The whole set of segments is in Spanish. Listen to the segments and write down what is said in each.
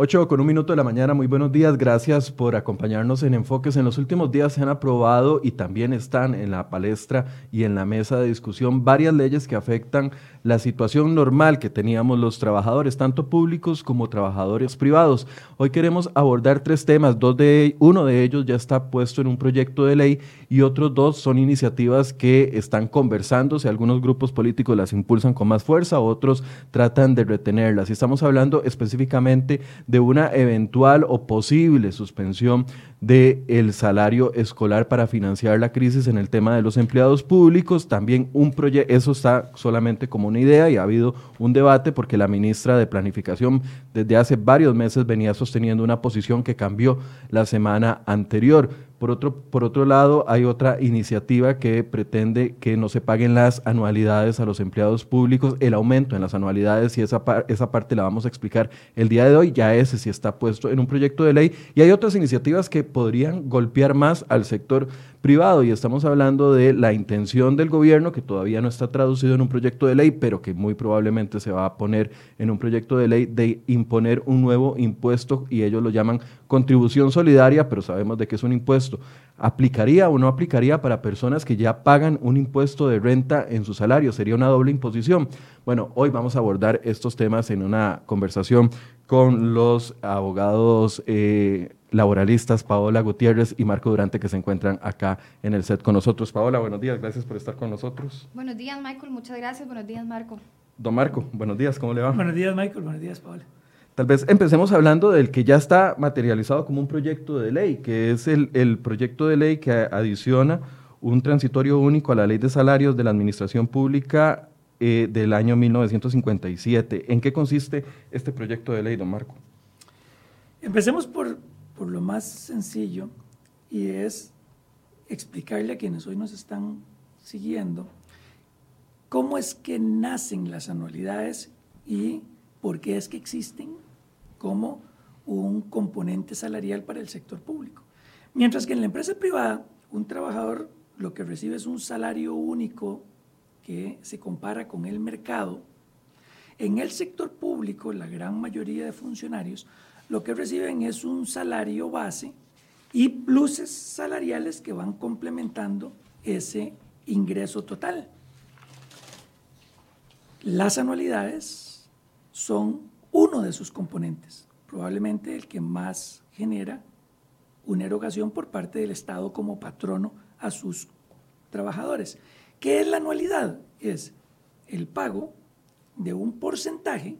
8 con un minuto de la mañana, muy buenos días, gracias por acompañarnos en Enfoques. En los últimos días se han aprobado y también están en la palestra y en la mesa de discusión varias leyes que afectan la situación normal que teníamos los trabajadores, tanto públicos como trabajadores privados. Hoy queremos abordar tres temas, dos de, uno de ellos ya está puesto en un proyecto de ley y otros dos son iniciativas que están conversándose, algunos grupos políticos las impulsan con más fuerza, otros tratan de retenerlas. Y estamos hablando específicamente de una eventual o posible suspensión del el salario escolar para financiar la crisis en el tema de los empleados públicos. También un proyecto, eso está solamente como una idea y ha habido un debate porque la ministra de Planificación desde hace varios meses venía sosteniendo una posición que cambió la semana anterior. Por otro, por otro lado, hay otra iniciativa que pretende que no se paguen las anualidades a los empleados públicos, el aumento en las anualidades y esa, esa parte la vamos a explicar el día de hoy, ya ese sí está puesto en un proyecto de ley. Y hay otras iniciativas que podrían golpear más al sector privado y estamos hablando de la intención del gobierno que todavía no está traducido en un proyecto de ley, pero que muy probablemente se va a poner en un proyecto de ley de imponer un nuevo impuesto y ellos lo llaman contribución solidaria, pero sabemos de qué es un impuesto. ¿Aplicaría o no aplicaría para personas que ya pagan un impuesto de renta en su salario? ¿Sería una doble imposición? Bueno, hoy vamos a abordar estos temas en una conversación con los abogados eh, laboralistas Paola Gutiérrez y Marco Durante que se encuentran acá en el set con nosotros. Paola, buenos días, gracias por estar con nosotros. Buenos días, Michael, muchas gracias. Buenos días, Marco. Don Marco, buenos días, ¿cómo le va? Buenos días, Michael, buenos días, Paola. Tal vez empecemos hablando del que ya está materializado como un proyecto de ley, que es el, el proyecto de ley que adiciona un transitorio único a la ley de salarios de la administración pública eh, del año 1957. ¿En qué consiste este proyecto de ley, don Marco? Empecemos por, por lo más sencillo y es explicarle a quienes hoy nos están siguiendo cómo es que nacen las anualidades y por qué es que existen como un componente salarial para el sector público. Mientras que en la empresa privada, un trabajador lo que recibe es un salario único que se compara con el mercado. En el sector público, la gran mayoría de funcionarios lo que reciben es un salario base y pluses salariales que van complementando ese ingreso total. Las anualidades son uno de sus componentes, probablemente el que más genera una erogación por parte del Estado como patrono a sus trabajadores. ¿Qué es la anualidad? Es el pago de un porcentaje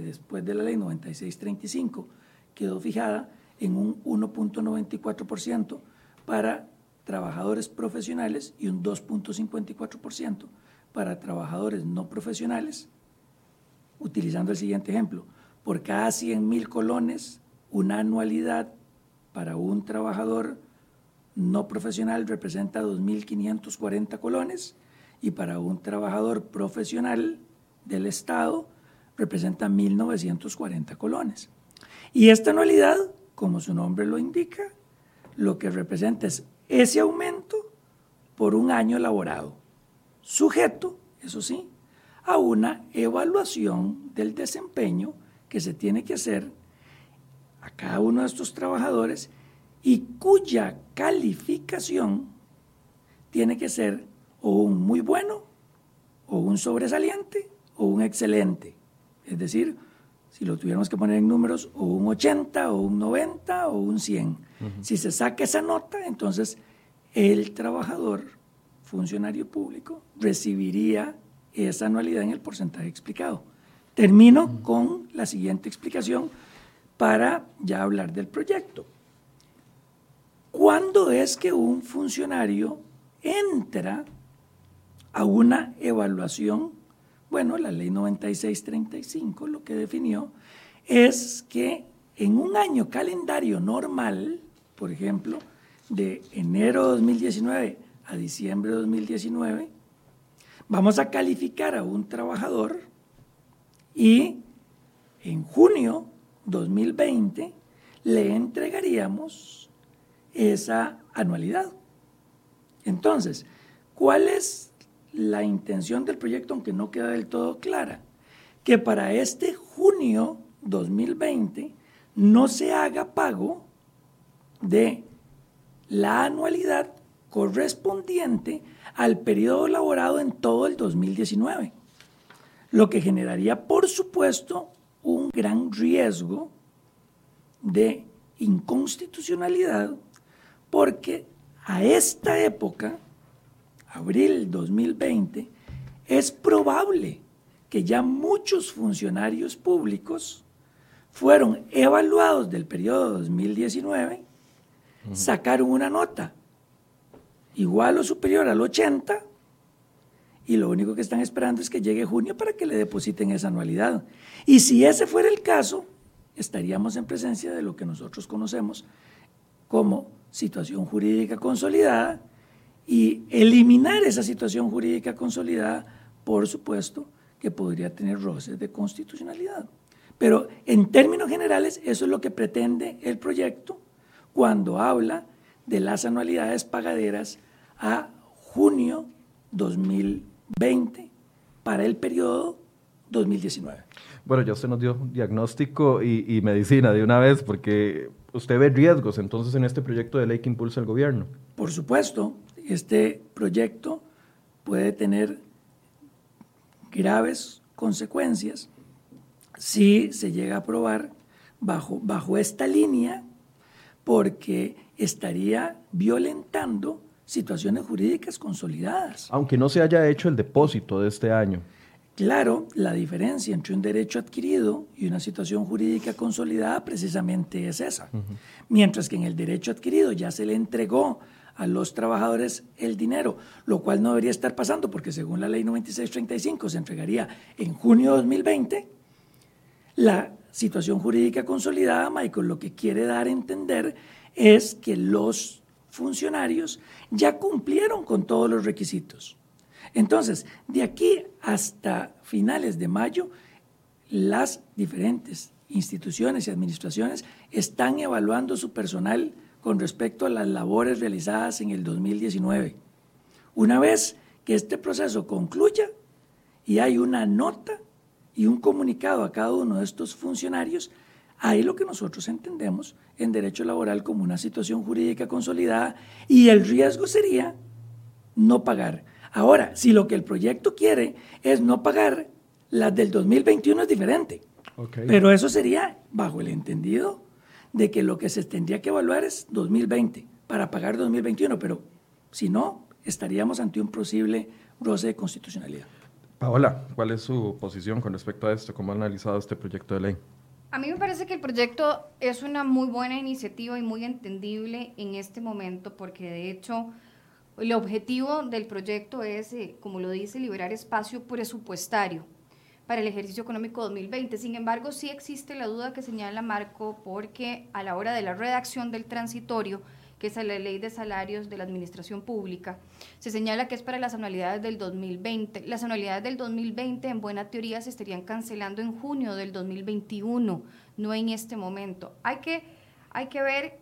después de la ley 9635 quedó fijada en un 1.94% para trabajadores profesionales y un 2.54% para trabajadores no profesionales, utilizando el siguiente ejemplo. Por cada 100 mil colones, una anualidad para un trabajador no profesional representa 2.540 colones y para un trabajador profesional del Estado representa 1.940 colones. Y esta anualidad, como su nombre lo indica, lo que representa es ese aumento por un año laborado, sujeto, eso sí, a una evaluación del desempeño que se tiene que hacer a cada uno de estos trabajadores y cuya calificación tiene que ser o un muy bueno, o un sobresaliente, o un excelente. Es decir, si lo tuviéramos que poner en números, o un 80, o un 90, o un 100. Si se saca esa nota, entonces el trabajador, funcionario público, recibiría esa anualidad en el porcentaje explicado. Termino con la siguiente explicación para ya hablar del proyecto. ¿Cuándo es que un funcionario entra a una evaluación? Bueno, la ley 9635 lo que definió es que en un año calendario normal, por ejemplo, de enero de 2019 a diciembre de 2019, vamos a calificar a un trabajador y en junio 2020 le entregaríamos esa anualidad. Entonces, ¿cuál es la intención del proyecto, aunque no queda del todo clara? Que para este junio 2020 no se haga pago de la anualidad correspondiente al periodo elaborado en todo el 2019, lo que generaría, por supuesto, un gran riesgo de inconstitucionalidad, porque a esta época, abril 2020, es probable que ya muchos funcionarios públicos fueron evaluados del periodo 2019, sacaron una nota igual o superior al 80 y lo único que están esperando es que llegue junio para que le depositen esa anualidad. Y si ese fuera el caso, estaríamos en presencia de lo que nosotros conocemos como situación jurídica consolidada y eliminar esa situación jurídica consolidada, por supuesto, que podría tener roces de constitucionalidad. Pero en términos generales, eso es lo que pretende el proyecto cuando habla de las anualidades pagaderas a junio 2020 para el periodo 2019. Bueno, ya usted nos dio diagnóstico y, medicina de una vez, porque usted ve riesgos entonces en este proyecto de ley que impulsa el gobierno. Por supuesto, este proyecto puede tener graves consecuencias si se llega a aprobar bajo, bajo esta línea, porque estaría violentando situaciones jurídicas consolidadas. Aunque no se haya hecho el depósito de este año. Claro, la diferencia entre un derecho adquirido y una situación jurídica consolidada precisamente es esa. Mientras que en el derecho adquirido ya se le entregó a los trabajadores el dinero, lo cual no debería estar pasando porque según la ley 9635 se entregaría en junio de 2020. La situación jurídica consolidada, Michael, lo que quiere dar a entender es que los funcionarios ya cumplieron con todos los requisitos. Entonces, de aquí hasta finales de mayo, las diferentes instituciones y administraciones están evaluando su personal con respecto a las labores realizadas en el 2019. Una vez que este proceso concluya y hay una nota y un comunicado a cada uno de estos funcionarios, hay lo que nosotros entendemos en derecho laboral como una situación jurídica consolidada y el riesgo sería no pagar Ahora, si lo que el proyecto quiere es no pagar las del 2021 es diferente. Pero eso sería bajo el entendido de que lo que se tendría que evaluar es 2020 para pagar 2021, pero si no, estaríamos ante un posible roce de constitucionalidad. Paola, ¿cuál es su posición con respecto a esto? ¿Cómo ha analizado este proyecto de ley? A mí me parece que el proyecto es una muy buena iniciativa y muy entendible en este momento porque de hecho el objetivo del proyecto es, eh, como lo dice, liberar espacio presupuestario para el ejercicio económico 2020. Sin embargo, sí existe la duda que señala Marco porque a la hora de la redacción del transitorio, que es la ley de salarios de la administración pública, se señala que es para las anualidades del 2020. Las anualidades del 2020 en buena teoría se estarían cancelando en junio del 2021, no en este momento. Hay que, hay que ver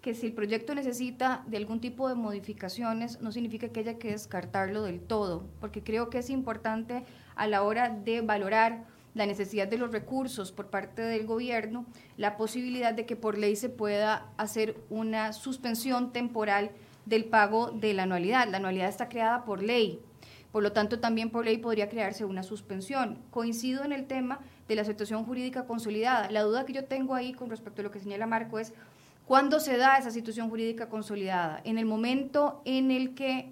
que si el proyecto necesita de algún tipo de modificaciones, no significa que haya que descartarlo del todo, porque creo que es importante a la hora de valorar la necesidad de los recursos por parte del gobierno, la posibilidad de que por ley se pueda hacer una suspensión temporal del pago de la anualidad. La anualidad está creada por ley, por lo tanto también por ley podría crearse una suspensión. Coincido en el tema de la situación jurídica consolidada. La duda que yo tengo ahí con respecto a lo que señala Marco es ¿Cuándo se da esa situación jurídica consolidada? En el momento en el que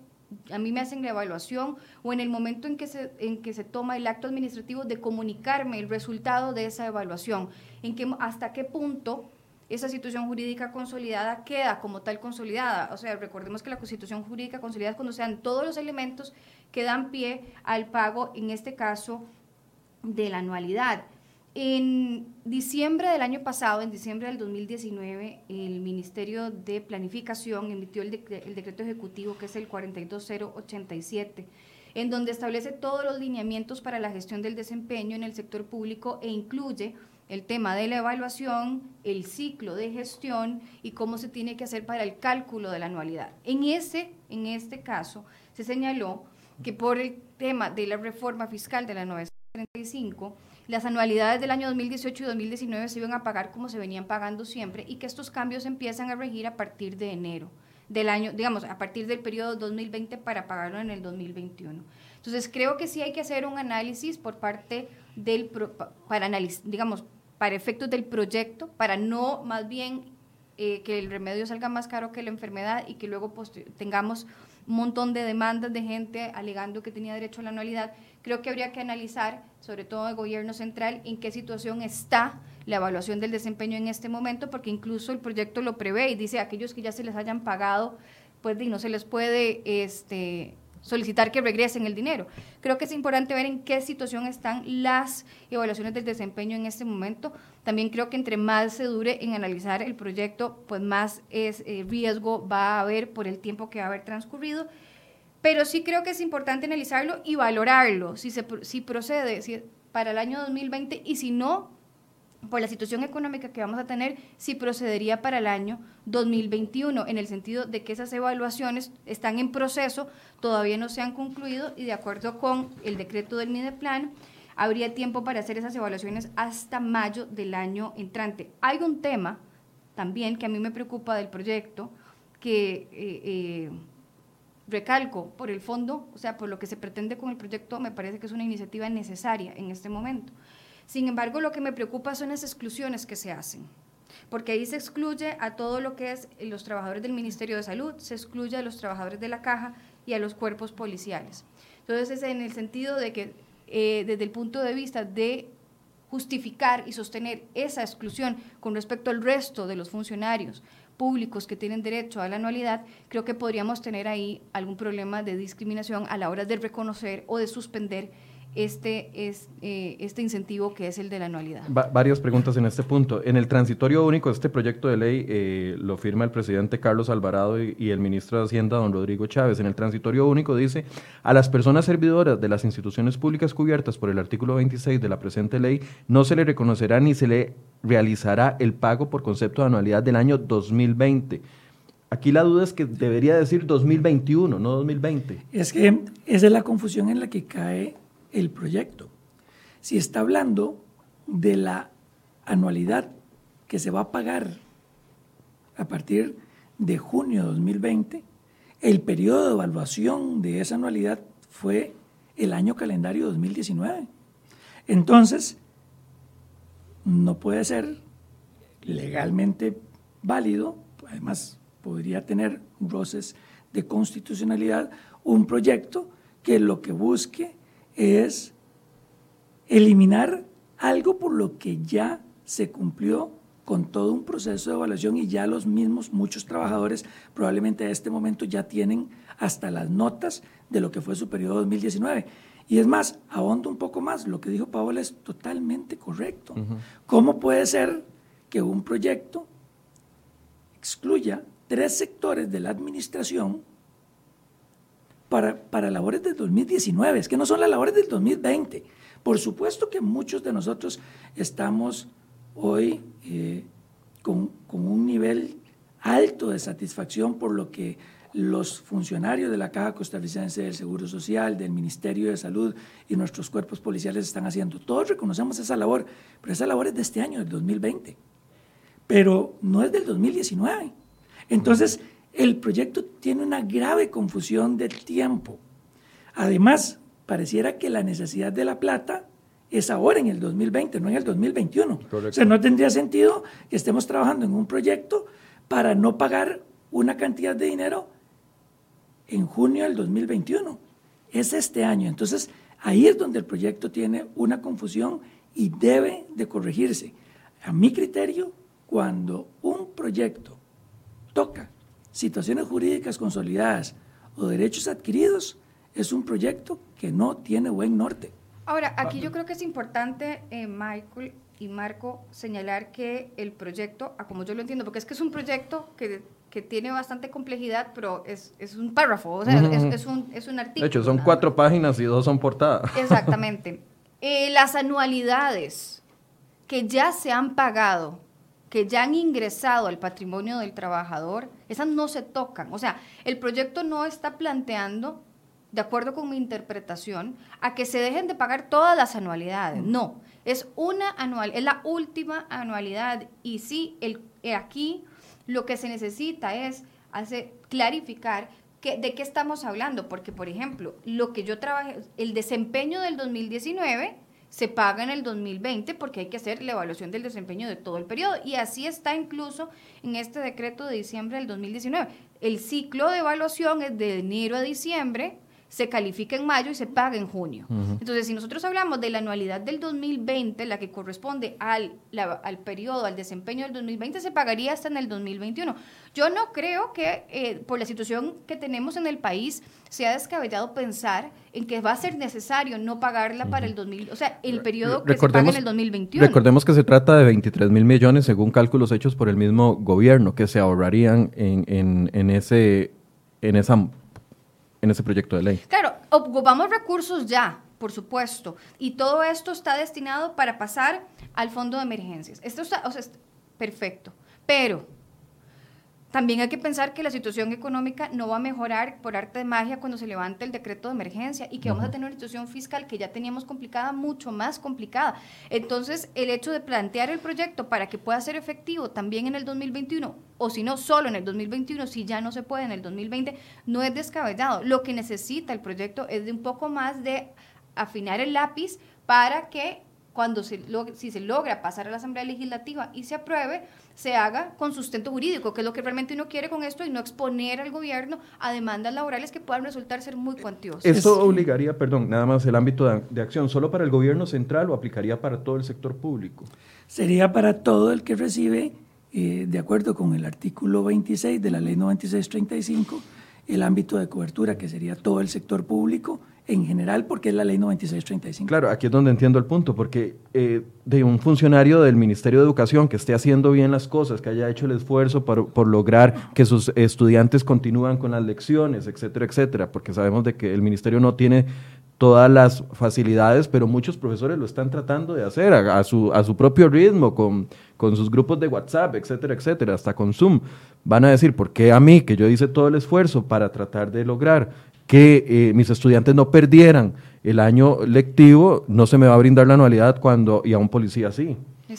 a mí me hacen la evaluación o en el momento en que se, en que se toma el acto administrativo de comunicarme el resultado de esa evaluación, en hasta qué punto esa situación jurídica consolidada queda como tal consolidada. O sea, recordemos que la constitución jurídica consolidada es cuando sean todos los elementos que dan pie al pago, en este caso, de la anualidad. En diciembre del año pasado, en diciembre del 2019, el Ministerio de Planificación emitió el, decreto ejecutivo que es el 42087, en donde establece todos los lineamientos para la gestión del desempeño en el sector público e incluye el tema de la evaluación, el ciclo de gestión y cómo se tiene que hacer para el cálculo de la anualidad. En, ese, en este caso, se señaló que por el tema de la reforma fiscal de la 935, las anualidades del año 2018 y 2019 se iban a pagar como se venían pagando siempre y que estos cambios empiezan a regir a partir de enero del año, digamos, a partir del periodo 2020 para pagarlo en el 2021. Entonces, creo que sí hay que hacer un análisis por parte del, para digamos, para efectos del proyecto, para no más bien eh, que el remedio salga más caro que la enfermedad y que luego tengamos un montón de demandas de gente alegando que tenía derecho a la anualidad. Creo que habría que analizar, sobre todo el gobierno central, en qué situación está la evaluación del desempeño en este momento, porque incluso el proyecto lo prevé y dice aquellos que ya se les hayan pagado, pues no se les puede este, solicitar que regresen el dinero. Creo que es importante ver en qué situación están las evaluaciones del desempeño en este momento. También creo que entre más se dure en analizar el proyecto, pues más eh, riesgo va a haber por el tiempo que va a haber transcurrido. Pero sí creo que es importante analizarlo y valorarlo, si, se, si procede para el año 2020 y si no, por la situación económica que vamos a tener, si procedería para el año 2021, en el sentido de que esas evaluaciones están en proceso, todavía no se han concluido y de acuerdo con el decreto del Mideplan, habría tiempo para hacer esas evaluaciones hasta mayo del año entrante. Hay un tema también que a mí me preocupa del proyecto, que eh, eh, recalco por el fondo, o sea, por lo que se pretende con el proyecto, me parece que es una iniciativa necesaria en este momento sin embargo, lo que me preocupa son las exclusiones que se hacen, porque ahí se excluye a todo lo que es los trabajadores del Ministerio de Salud, se excluye a los trabajadores de la caja y a los cuerpos policiales. Entonces, es en el sentido de que eh, desde el punto de vista de justificar y sostener esa exclusión con respecto al resto de los funcionarios públicos que tienen derecho a la anualidad, creo que podríamos tener ahí algún problema de discriminación a la hora de reconocer o de suspender este, es, eh, este incentivo que es el de la anualidad. varias preguntas en este punto. En el transitorio único de este proyecto de ley eh, lo firma el presidente Carlos Alvarado y, el ministro de Hacienda, don Rodrigo Chávez. En el transitorio único dice, a las personas servidoras de las instituciones públicas cubiertas por el artículo 26 de la presente ley no se le reconocerá ni se le realizará el pago por concepto de anualidad del año 2020. Aquí la duda es que debería decir 2021, no 2020. Es que esa es la confusión en la que cae el proyecto. Si está hablando de la anualidad que se va a pagar a partir de junio de 2020, el periodo de evaluación de esa anualidad fue el año calendario 2019. Entonces, no puede ser legalmente válido, además podría tener roces de constitucionalidad, un proyecto que lo que busque es eliminar algo por lo que ya se cumplió con todo un proceso de evaluación y ya los mismos, muchos trabajadores probablemente a este momento ya tienen hasta las notas de lo que fue su periodo 2019. Y es más, ahondo un poco más, lo que dijo Paola es totalmente correcto. ¿Cómo puede ser que un proyecto excluya tres sectores de la administración para, para labores del 2019, es que no son las labores del 2020. Por supuesto que muchos de nosotros estamos hoy eh, con, con, un nivel alto de satisfacción por lo que los funcionarios de la Caja Costarricense del Seguro Social, del Ministerio de Salud y nuestros cuerpos policiales están haciendo. Todos reconocemos esa labor, pero esa labor es de este año, del 2020, pero no es del 2019. Entonces, el proyecto tiene una grave confusión del tiempo. Además, pareciera que la necesidad de la plata es ahora en el 2020, no en el 2021. O sea, no tendría sentido que estemos trabajando en un proyecto para no pagar una cantidad de dinero en junio del 2021. Es este año. Entonces, ahí es donde el proyecto tiene una confusión y debe de corregirse. A mi criterio, cuando un proyecto toca situaciones jurídicas consolidadas o derechos adquiridos, es un proyecto que no tiene buen norte. Ahora, aquí yo creo que es importante, eh, Michael y Marco, señalar que el proyecto, como yo lo entiendo, porque es que es un proyecto que, que tiene bastante complejidad, pero es, es un párrafo, o sea, es, es, un, es un artículo. De hecho, son cuatro páginas y dos son portadas. Exactamente. Eh, las anualidades que ya se han pagado que ya han ingresado al patrimonio del trabajador, esas no se tocan. O sea, el proyecto no está planteando, de acuerdo con mi interpretación, a que se dejen de pagar todas las anualidades. No, Es una anual, es la última anualidad. Y sí, el, eh, aquí lo que se necesita es hacer, clarificar que, de qué estamos hablando, porque por ejemplo, lo que yo trabajé, el desempeño del 2019 se paga en el 2020 porque hay que hacer la evaluación del desempeño de todo el periodo. Y así está incluso en este decreto de diciembre del 2019. El ciclo de evaluación es de enero a diciembre se califica en mayo y se paga en junio. Entonces, si nosotros hablamos de la anualidad del 2020, la que corresponde al, al periodo, al desempeño del 2020, se pagaría hasta en el 2021. Yo no creo que eh, por la situación que tenemos en el país sea descabellado pensar en que va a ser necesario no pagarla para el 2000, o sea, el periodo que se paga en el 2021. Recordemos que se trata de 23 mil millones según cálculos hechos por el mismo gobierno que se ahorrarían en, en, en ese en esa en ese proyecto de ley. Claro, ocupamos recursos ya, por supuesto, y todo esto está destinado para pasar al fondo de emergencias. Esto está, o sea, perfecto, pero también hay que pensar que la situación económica no va a mejorar por arte de magia cuando se levante el decreto de emergencia y que vamos a tener una situación fiscal que ya teníamos complicada, mucho más complicada. Entonces, el hecho de plantear el proyecto para que pueda ser efectivo también en el 2021, o si no, solo en el 2021, si ya no se puede en el 2020, no es descabellado. Lo que necesita el proyecto es de un poco más de afinar el lápiz para que cuando se si se logra pasar a la Asamblea Legislativa y se apruebe, se haga con sustento jurídico, que es lo que realmente uno quiere con esto y no exponer al gobierno a demandas laborales que puedan resultar ser muy cuantiosas. ¿Esto obligaría, perdón, nada más el ámbito de, acción, solo para el gobierno central o aplicaría para todo el sector público? Sería para todo el que recibe, eh, de acuerdo con el artículo 26 de la ley 9635, el ámbito de cobertura, que sería todo el sector público, en general porque es la ley 9635. Claro, aquí es donde entiendo el punto, porque eh, de un funcionario del Ministerio de Educación que esté haciendo bien las cosas, que haya hecho el esfuerzo por, lograr que sus estudiantes continúen con las lecciones, etcétera, etcétera, porque sabemos de que el ministerio no tiene todas las facilidades, pero muchos profesores lo están tratando de hacer a, su, a su propio ritmo, con, con sus grupos de WhatsApp, etcétera, etcétera, hasta con Zoom. Van a decir, ¿por qué a mí, que yo hice todo el esfuerzo para tratar de lograr que eh, mis estudiantes no perdieran el año lectivo, no se me va a brindar la anualidad cuando, y a un policía sí.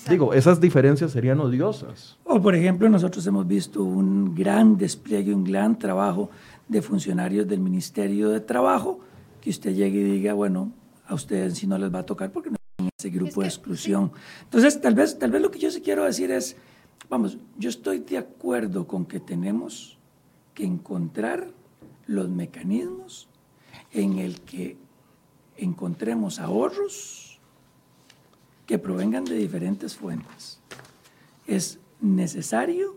Digo, esas diferencias serían odiosas. O, por ejemplo, nosotros hemos visto un gran despliegue, un gran trabajo de funcionarios del Ministerio de Trabajo, que usted llegue y diga, bueno, a ustedes si no les va a tocar porque no tienen ese grupo de exclusión. Entonces, tal vez, tal vez lo que yo sí quiero decir es, vamos, yo estoy de acuerdo con que tenemos que encontrar los mecanismos en el que encontremos ahorros que provengan de diferentes fuentes. Es necesario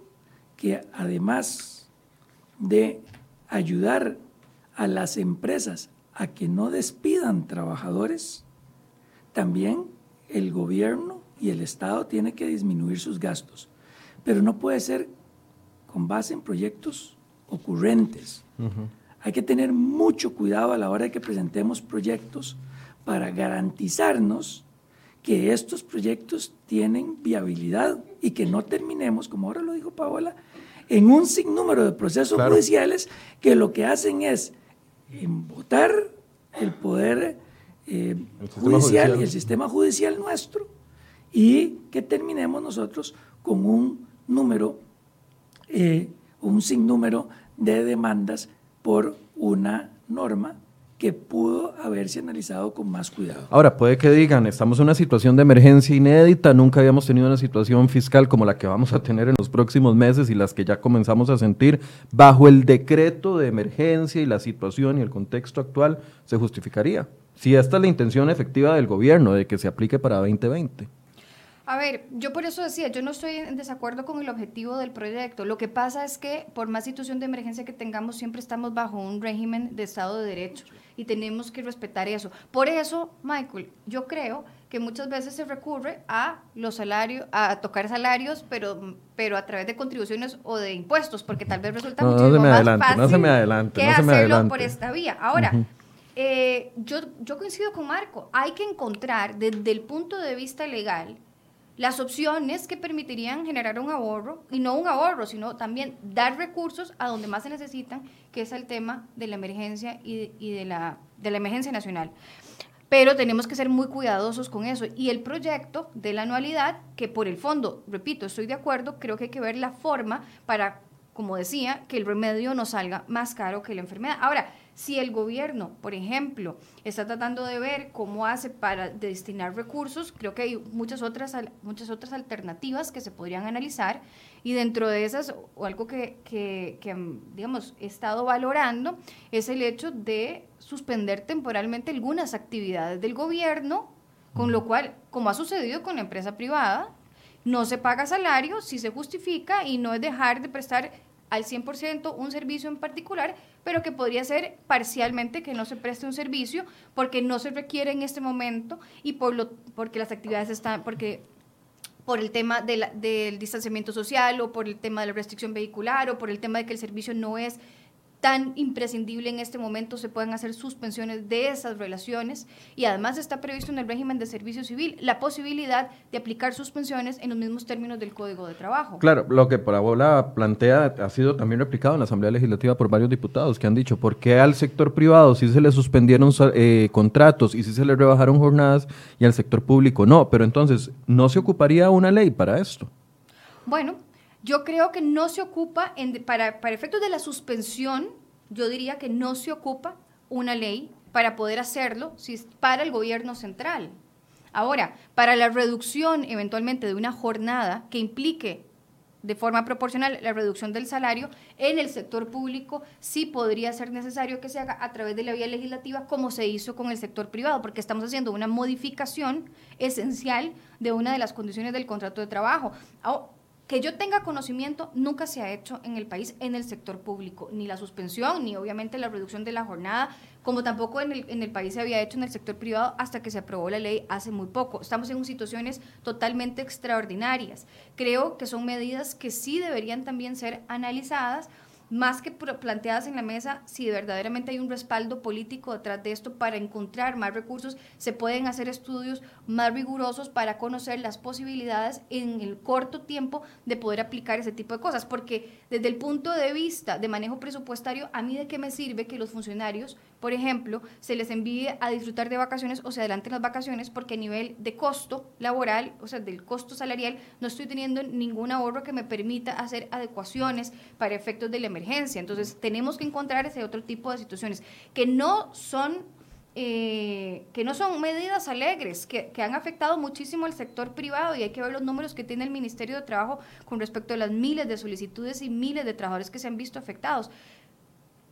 que además de ayudar a las empresas a que no despidan trabajadores, también el gobierno y el Estado tiene que disminuir sus gastos. Pero no puede ser con base en proyectos ocurrentes. Hay que tener mucho cuidado a la hora de que presentemos proyectos para garantizarnos que estos proyectos tienen viabilidad y que no terminemos, como ahora lo dijo Paola, en un sinnúmero de procesos judiciales que lo que hacen es embotar el poder eh, judicial, y el sistema judicial nuestro y que terminemos nosotros con un número, eh, un sinnúmero de demandas por una norma que pudo haberse analizado con más cuidado. Ahora, puede que digan, estamos en una situación de emergencia inédita, nunca habíamos tenido una situación fiscal como la que vamos a tener en los próximos meses y las que ya comenzamos a sentir, bajo el decreto de emergencia y la situación y el contexto actual, se justificaría. Si esta es la intención efectiva del gobierno, de que se aplique para 2020. A ver, yo por eso decía, yo no estoy en desacuerdo con el objetivo del proyecto. Lo que pasa es que por más situación de emergencia que tengamos, siempre estamos bajo un régimen de Estado de Derecho y tenemos que respetar eso. Por eso, Michael, yo creo que muchas veces se recurre a los salarios, a tocar salarios, pero, pero a través de contribuciones o de impuestos, porque tal vez resulta mucho más fácil no se me adelante, que no se me hacerlo por esta vía. Ahora, eh, yo, yo coincido con Marco, hay que encontrar desde el punto de vista legal las opciones que permitirían generar un ahorro, y no un ahorro, sino también dar recursos a donde más se necesitan, que es el tema de la emergencia y, de, la, de la emergencia nacional. pero tenemos que ser muy cuidadosos con eso. Y el proyecto de la anualidad, que por el fondo, repito, estoy de acuerdo, creo que hay que ver la forma para, como decía, que el remedio no salga más caro que la enfermedad. Ahora, si el gobierno, por ejemplo, está tratando de ver cómo hace para destinar recursos, creo que hay muchas otras, muchas otras alternativas que se podrían analizar y dentro de esas, o algo que, que, que, digamos, he estado valorando, es el hecho de suspender temporalmente algunas actividades del gobierno, con lo cual, como ha sucedido con la empresa privada, no se paga salario si se justifica y no es dejar de prestar al 100% un servicio en particular, pero que podría ser parcialmente que no se preste un servicio porque no se requiere en este momento y por lo, porque las actividades están, porque por el tema del distanciamiento social o por el tema de la restricción vehicular o por el tema de que el servicio no es tan imprescindible en este momento se pueden hacer suspensiones de esas relaciones y además está previsto en el régimen de servicio civil la posibilidad de aplicar suspensiones en los mismos términos del Código de Trabajo. Claro, lo que Paola plantea ha sido también replicado en la Asamblea Legislativa por varios diputados que han dicho por qué al sector privado sí se le suspendieron eh, contratos y sí se le rebajaron jornadas y al sector público no, pero entonces no se ocuparía una ley para esto. Bueno, yo creo que no se ocupa, para, para efectos de la suspensión, yo diría que no se ocupa una ley para poder hacerlo si para el gobierno central. Ahora, para la reducción eventualmente de una jornada que implique de forma proporcional la reducción del salario en el sector público sí podría ser necesario que se haga a través de la vía legislativa como se hizo con el sector privado, porque estamos haciendo una modificación esencial de una de las condiciones del contrato de trabajo que yo tenga conocimiento nunca se ha hecho en el país en el sector público, ni la suspensión, ni obviamente la reducción de la jornada, como tampoco en el, en el país se había hecho en el sector privado hasta que se aprobó la ley hace muy poco. Estamos en situaciones totalmente extraordinarias. Creo que son medidas que sí deberían también ser analizadas más que planteadas en la mesa, si verdaderamente hay un respaldo político detrás de esto para encontrar más recursos, se pueden hacer estudios más rigurosos para conocer las posibilidades en el corto tiempo de poder aplicar ese tipo de cosas. Porque desde el punto de vista de manejo presupuestario, a mí de qué me sirve que los funcionarios por ejemplo, se les envíe a disfrutar de vacaciones o se adelanten las vacaciones porque a nivel de costo laboral, o sea, del costo salarial, no estoy teniendo ningún ahorro que me permita hacer adecuaciones para efectos de la emergencia. Entonces, tenemos que encontrar ese otro tipo de situaciones que no son eh, que no son medidas alegres, que, que, han afectado muchísimo al sector privado y hay que ver los números que tiene el Ministerio de Trabajo con respecto a las miles de solicitudes y miles de trabajadores que se han visto afectados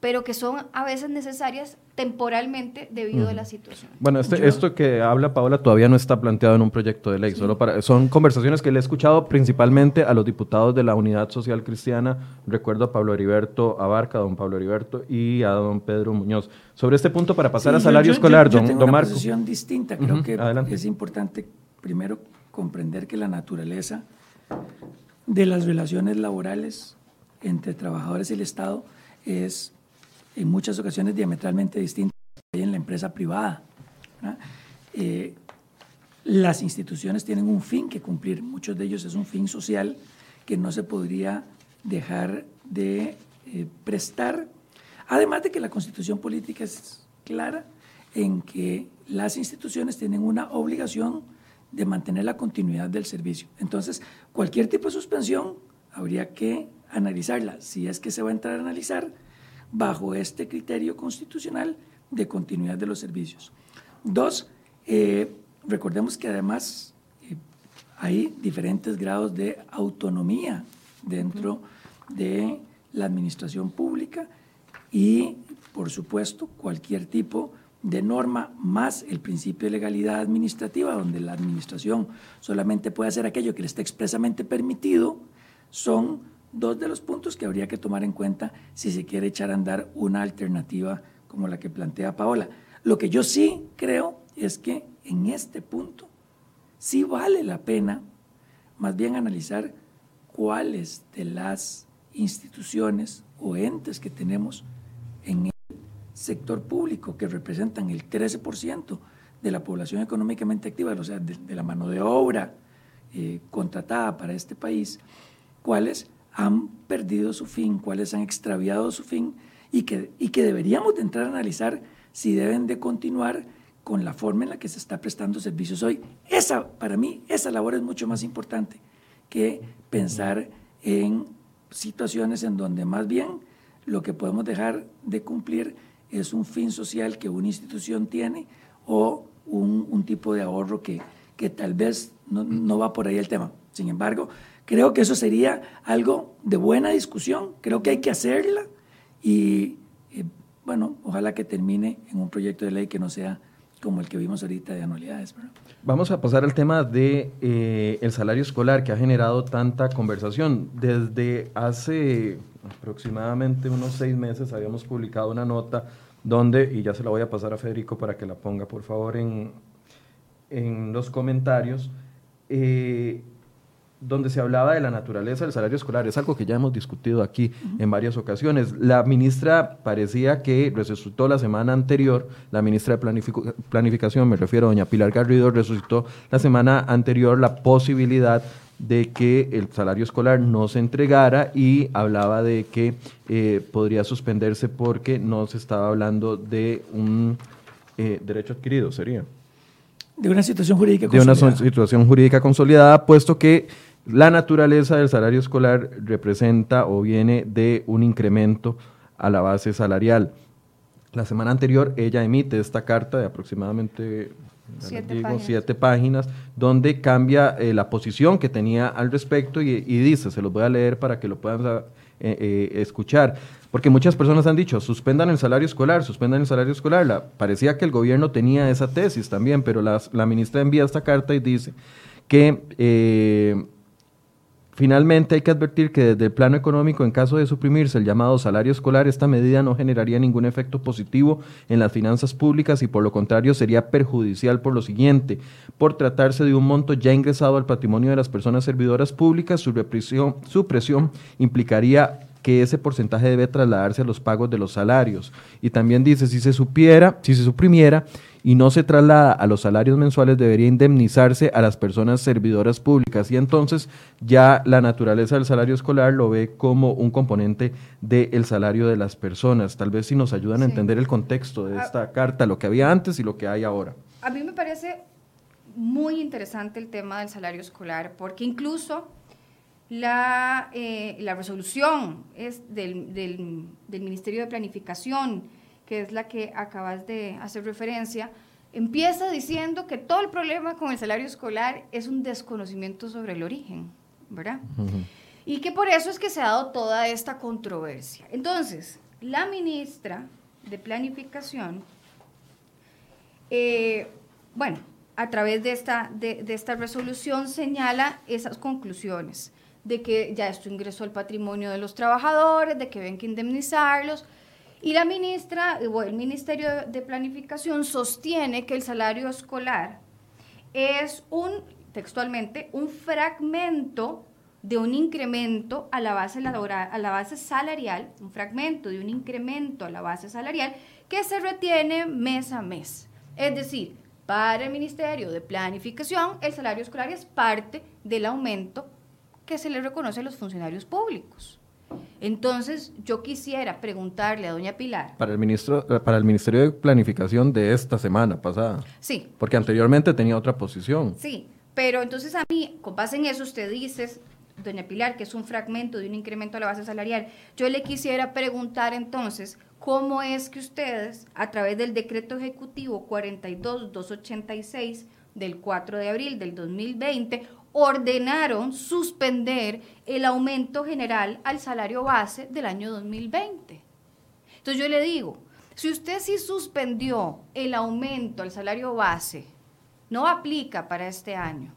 pero que son a veces necesarias temporalmente debido a la situación. Bueno, este, esto que habla Paola todavía no está planteado en un proyecto de ley, solo para, son conversaciones que le he escuchado principalmente a los diputados de la Unidad Social Cristiana, recuerdo a Pablo Heriberto Abarca, a don Pablo Heriberto y a don Pedro Muñoz. Sobre este punto, para pasar a salario escolar, don, tengo una posición distinta, creo que es importante primero comprender que la naturaleza de las relaciones laborales entre trabajadores y el Estado es en muchas ocasiones diametralmente distintas en la empresa privada. Eh, las instituciones tienen un fin que cumplir, muchos de ellos es un fin social que no se podría dejar de eh, prestar, además de que la constitución política es clara en que las instituciones tienen una obligación de mantener la continuidad del servicio. Entonces, cualquier tipo de suspensión habría que analizarla, si es que se va a entrar a analizar, bajo este criterio constitucional de continuidad de los servicios. Dos, eh, recordemos que además eh, hay diferentes grados de autonomía dentro de la administración pública y, por supuesto, cualquier tipo de norma más el principio de legalidad administrativa, donde la administración solamente puede hacer aquello que le está expresamente permitido, son dos de los puntos que habría que tomar en cuenta si se quiere echar a andar una alternativa como la que plantea Paola. Lo que yo sí creo es que en este punto sí vale la pena más bien analizar cuáles de las instituciones o entes que tenemos en el sector público que representan el 13% de la población económicamente activa, o sea, de, la mano de obra eh, contratada para este país, cuáles han perdido su fin, cuáles han extraviado su fin y que, y que deberíamos de entrar a analizar si deben de continuar con la forma en la que se está prestando servicios hoy. Esa, para mí, esa labor es mucho más importante que pensar en situaciones en donde más bien lo que podemos dejar de cumplir es un fin social que una institución tiene o un, tipo de ahorro que, que tal vez no, no, va por ahí el tema. Sin embargo, creo que eso sería algo de buena discusión, creo que hay que hacerla y, eh, bueno, ojalá que termine en un proyecto de ley que no sea como el que vimos ahorita de anualidades. Vamos a pasar al tema de eh, el salario escolar que ha generado tanta conversación. Desde hace aproximadamente unos seis meses habíamos publicado una nota donde, y ya se la voy a pasar a Federico para que la ponga por favor en, en los comentarios, eh, donde se hablaba de la naturaleza del salario escolar. Es algo que ya hemos discutido aquí en varias ocasiones. La ministra parecía que resucitó la semana anterior, la ministra de Planificación, me refiero a doña Pilar Garrido, resucitó la semana anterior la posibilidad de que el salario escolar no se entregara y hablaba de que eh, podría suspenderse porque no se estaba hablando de un eh, derecho adquirido, sería. De una situación jurídica consolidada. De una situación jurídica consolidada, puesto que la naturaleza del salario escolar representa o viene de un incremento a la base salarial. La semana anterior ella emite esta carta de aproximadamente siete, páginas. donde cambia eh, la posición que tenía al respecto y, dice, se los voy a leer para que lo puedan eh, eh, escuchar, porque muchas personas han dicho, suspendan el salario escolar, suspendan el salario escolar. La, parecía que el gobierno tenía esa tesis también, pero la, la ministra envía esta carta y dice que Finalmente, hay que advertir que desde el plano económico, en caso de suprimirse el llamado salario escolar, esta medida no generaría ningún efecto positivo en las finanzas públicas y por lo contrario sería perjudicial por lo siguiente. Por tratarse de un monto ya ingresado al patrimonio de las personas servidoras públicas, su, represión, su presión implicaría que ese porcentaje debe trasladarse a los pagos de los salarios. Y también dice, si se supiera, si se suprimiera y no se traslada a los salarios mensuales, debería indemnizarse a las personas servidoras públicas. Y entonces ya la naturaleza del salario escolar lo ve como un componente del salario de las personas. Tal vez si nos ayudan a entender el contexto de ah. esta carta, lo que había antes y lo que hay ahora. A mí me parece muy interesante el tema del salario escolar, porque incluso la, eh, la resolución es del, del, del, Ministerio de Planificación, que es la que acabas de hacer referencia, empieza diciendo que todo el problema con el salario escolar es un desconocimiento sobre el origen, ¿verdad? Y que por eso es que se ha dado toda esta controversia. Entonces, la ministra de Planificación, eh, bueno, a través de esta, de, de esta resolución señala esas conclusiones de que ya esto ingresó al patrimonio de los trabajadores, de que ven que indemnizarlos. Y la ministra, o el Ministerio de Planificación sostiene que el salario escolar es un, textualmente, un fragmento de un incremento a la base laboral, a la base salarial, un fragmento de un incremento a la base salarial que se retiene mes a mes. Es decir, para el Ministerio de Planificación, el salario escolar es parte del aumento que se le reconoce a los funcionarios públicos. Entonces, yo quisiera preguntarle a doña Pilar. Para el, ministro, eh, para el Ministerio de Planificación de esta semana pasada. Sí. Porque anteriormente tenía otra posición. Sí, pero entonces a mí, con base en eso, usted dice, doña Pilar, que es un fragmento de un incremento a la base salarial. Yo le quisiera preguntar entonces, ¿cómo es que ustedes, a través del decreto ejecutivo 42286 del 4 de abril del 2020, ordenaron suspender el aumento general al salario base del año 2020. Entonces yo le digo, si usted sí suspendió el aumento al salario base, no aplica para este año.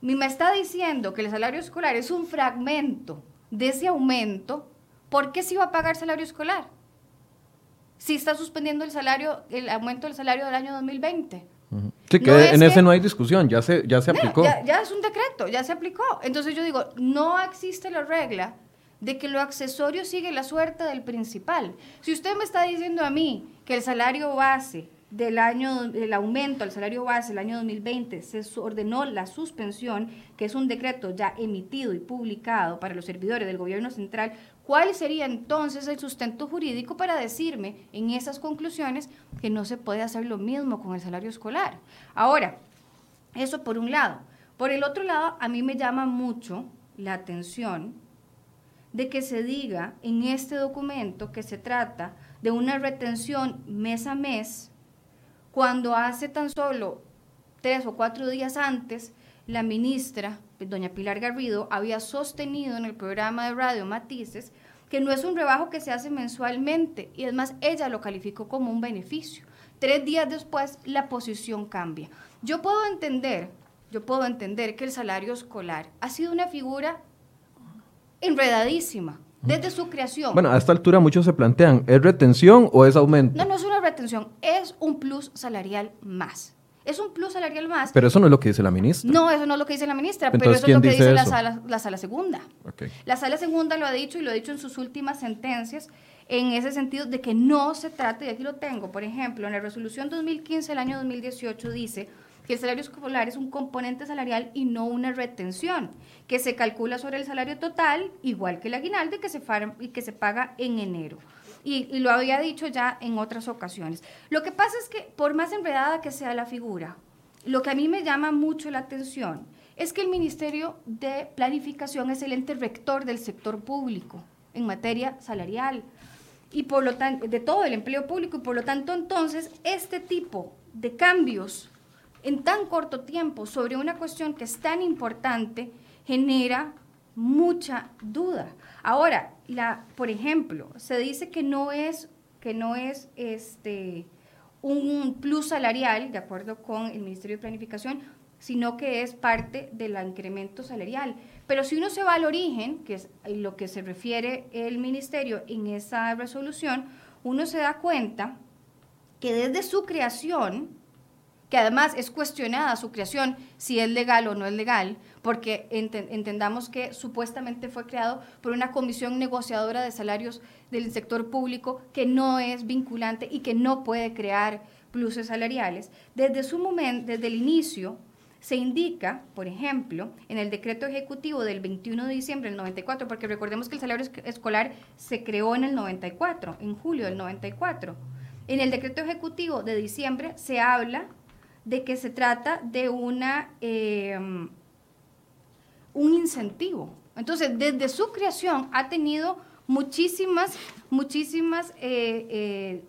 Me está diciendo que el salario escolar es un fragmento de ese aumento, ¿por qué se iba a pagar salario escolar? Si está suspendiendo el salario, el aumento del salario del año 2020. Sí, que en ese no hay discusión, ya se, ya se aplicó. Ya, es un decreto, ya se aplicó. Entonces yo digo, no existe la regla de que lo accesorio sigue la suerte del principal. Si usted me está diciendo a mí que el salario base del año, del aumento al salario base el año 2020, se ordenó la suspensión, que es un decreto ya emitido y publicado para los servidores del gobierno central, ¿cuál sería entonces el sustento jurídico para decirme en esas conclusiones que no se puede hacer lo mismo con el salario escolar? Ahora, eso por un lado. Por el otro lado, a mí me llama mucho la atención de que se diga en este documento que se trata de una retención mes a mes, cuando hace tan solo tres o cuatro días antes, la ministra, doña Pilar Garrido, había sostenido en el programa de radio Matices que no es un rebajo que se hace mensualmente, y es más, ella lo calificó como un beneficio. Tres días después, la posición cambia. Yo puedo entender, yo puedo entender que el salario escolar ha sido una figura enredadísima desde su creación. Bueno, a esta altura muchos se plantean, ¿es retención o es aumento? No, no es una retención, es un plus salarial más. Es un plus salarial más. Pero eso no es lo que dice la ministra. No, eso no es lo que dice la ministra, pero eso es lo que dice, la sala, la sala, segunda. La sala segunda lo ha dicho y lo ha dicho en sus últimas sentencias, en ese sentido de que no se trata, y aquí lo tengo, por ejemplo, en la resolución 2015 del año 2018 dice que el salario escolar es un componente salarial y no una retención, que se calcula sobre el salario total, igual que el aguinaldo, y que se, y que se paga en enero. Y, y, lo había dicho ya en otras ocasiones. Lo que pasa es que, por más enredada que sea la figura, lo que a mí me llama mucho la atención es que el Ministerio de Planificación es el ente rector del sector público en materia salarial y por lo tanto de todo el empleo público y por lo tanto entonces este tipo de cambios en tan corto tiempo sobre una cuestión que es tan importante genera mucha duda. Ahora, la, por ejemplo, se dice que no es, que no es este, un plus salarial, de acuerdo con el Ministerio de Planificación, sino que es parte del incremento salarial. Pero si uno se va al origen, que es lo que se refiere el Ministerio en esa resolución, uno se da cuenta que desde su creación, que además es cuestionada su creación, si es legal o no es legal, porque entendamos que supuestamente fue creado por una comisión negociadora de salarios del sector público que no es vinculante y que no puede crear pluses salariales. Desde su momento, desde el inicio, se indica, por ejemplo, en el decreto ejecutivo del 21 de diciembre del 94, porque recordemos que el salario escolar se creó en el 94, en julio del 94. En el decreto ejecutivo de diciembre se habla de que se trata de una, em, un incentivo. Entonces, desde su creación ha tenido muchísimas, muchísimas, eh, eh,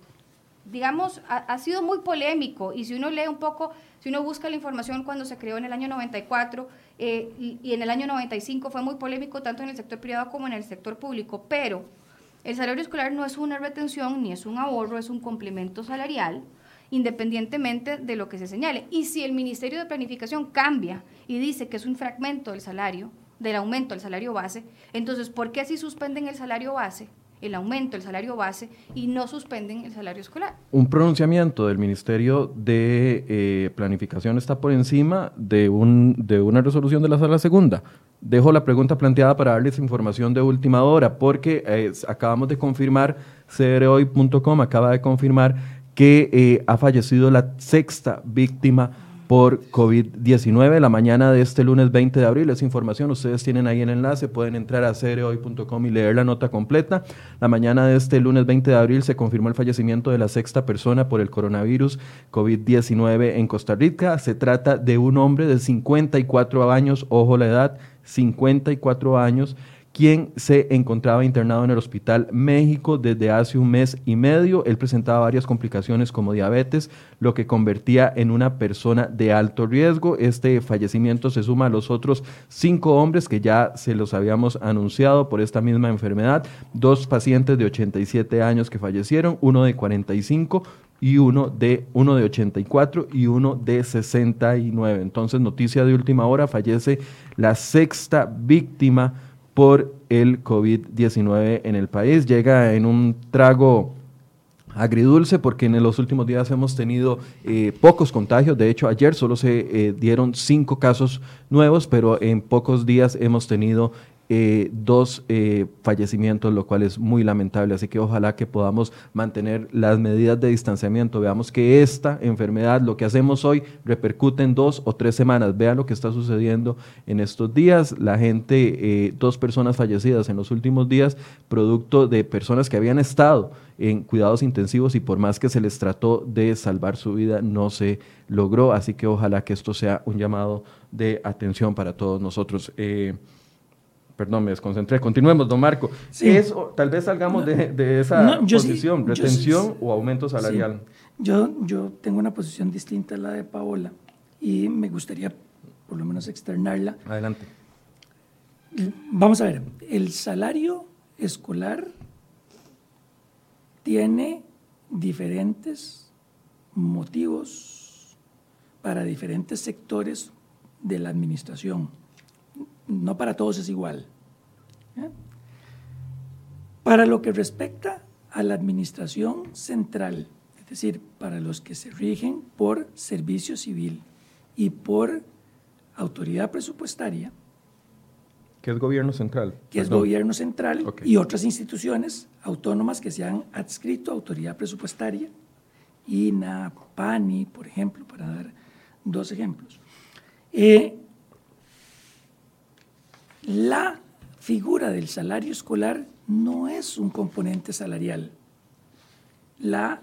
digamos, ha, sido muy polémico. Y si uno lee un poco, si uno busca la información cuando se creó en el año 94 eh, y, y, en el año 95 fue muy polémico tanto en el sector privado como en el sector público. Pero el salario escolar no es una retención ni es un ahorro, es un complemento salarial independientemente de lo que se señale. Y si el Ministerio de Planificación cambia y dice que es un fragmento del salario, del aumento del salario base, entonces, ¿por qué si suspenden el salario base? el aumento del salario base y no suspenden el salario escolar. Un pronunciamiento del Ministerio de eh, Planificación está por encima de, un, de una resolución de la sala segunda. Dejo la pregunta planteada para darles información de última hora, porque eh, acabamos de confirmar, crhoy.com acaba de confirmar que eh, ha fallecido la sexta víctima por COVID-19 la mañana de este lunes 20 de abril. Esa información ustedes tienen ahí el enlace, pueden entrar a cereoy.com y leer la nota completa. La mañana de este lunes 20 de abril se confirmó el fallecimiento de la sexta persona por el coronavirus COVID-19 en Costa Rica. Se trata de un hombre de 54 años, ojo la edad, 54 años, quien se encontraba internado en el Hospital México desde hace un mes y medio. Él presentaba varias complicaciones como diabetes, lo que convertía en una persona de alto riesgo. Este fallecimiento se suma a los otros cinco hombres que ya se los habíamos anunciado por esta misma enfermedad. Dos pacientes de 87 años que fallecieron, uno de 45 y uno de, uno de 84 y uno de 69. Entonces, noticia de última hora, fallece la sexta víctima por el COVID-19 en el país. Llega en un trago agridulce porque en los últimos días hemos tenido eh, pocos contagios. De hecho, ayer solo se eh, dieron cinco casos nuevos, pero en pocos días hemos tenido eh, dos eh, fallecimientos, lo cual es muy lamentable. Así que ojalá que podamos mantener las medidas de distanciamiento. Veamos que esta enfermedad, lo que hacemos hoy, repercute en dos o tres semanas. Vean lo que está sucediendo en estos días. La gente, eh, dos personas fallecidas en los últimos días, producto de personas que habían estado en cuidados intensivos y por más que se les trató de salvar su vida, no se logró. Así que ojalá que esto sea un llamado de atención para todos nosotros. Perdón, me desconcentré. Continuemos, don Marco. tal vez salgamos de, esa posición, retención o aumento salarial. Yo, yo tengo una posición distinta a la de Paola y me gustaría por lo menos externarla. Adelante. Vamos a ver, el salario escolar tiene diferentes motivos para diferentes sectores de la administración no para todos es igual. Para lo que respecta a la administración central, es decir, para los que se rigen por servicio civil y por autoridad presupuestaria, ¿Qué es gobierno central? Que es gobierno central y otras instituciones autónomas que se han adscrito a autoridad presupuestaria, INA, PANI, por ejemplo, para dar dos ejemplos. Eh, la figura del salario escolar no es un componente salarial. La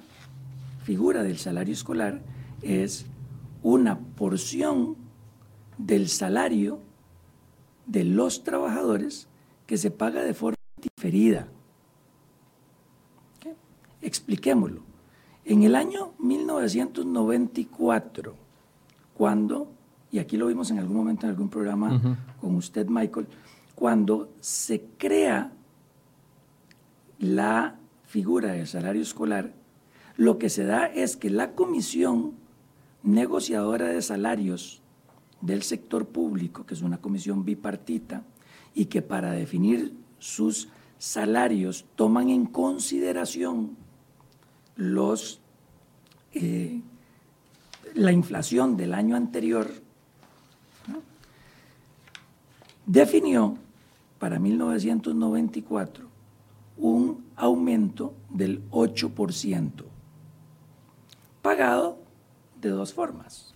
figura del salario escolar es una porción del salario de los trabajadores que se paga de forma diferida. Expliquémoslo. En el año 1994, cuando y aquí lo vimos en algún momento en algún programa con usted, Michael, cuando se crea la figura del salario escolar, lo que se da es que la comisión negociadora de salarios del sector público, que es una comisión bipartita, y que para definir sus salarios toman en consideración los, eh, la inflación del año anterior, definió para 1994 un aumento del 8%, pagado de dos formas.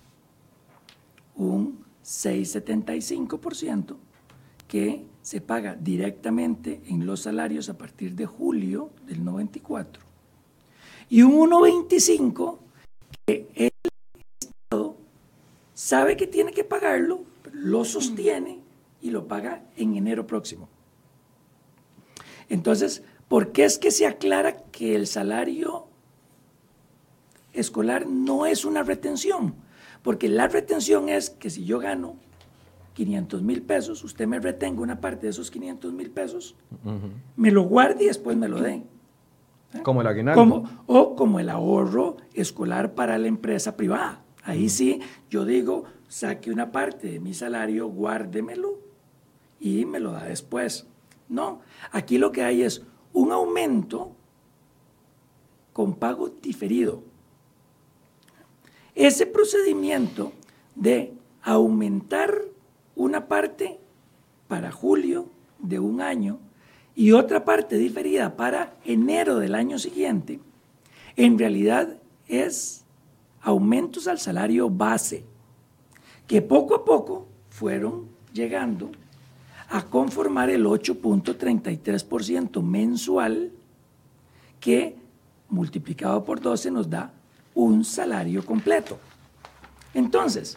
Un 6,75% que se paga directamente en los salarios a partir de julio del 94 y un 1,25% que el Estado sabe que tiene que pagarlo, lo sostiene y lo paga en enero próximo. Entonces, ¿por qué es que se aclara que el salario escolar no es una retención? Porque la retención es que si yo gano 500 mil pesos, usted me retenga una parte de esos 500 mil pesos, me lo guarde y después me lo dé. ¿Eh? Como el aguinaldo. o como el ahorro escolar para la empresa privada. Ahí sí, yo digo, saque una parte de mi salario, guárdemelo y me lo da después. No, aquí lo que hay es un aumento con pago diferido. Ese procedimiento de aumentar una parte para julio de un año y otra parte diferida para enero del año siguiente, en realidad es aumentos al salario base, que poco a poco fueron llegando a conformar el 8.33% mensual que multiplicado por 12 nos da un salario completo. Entonces,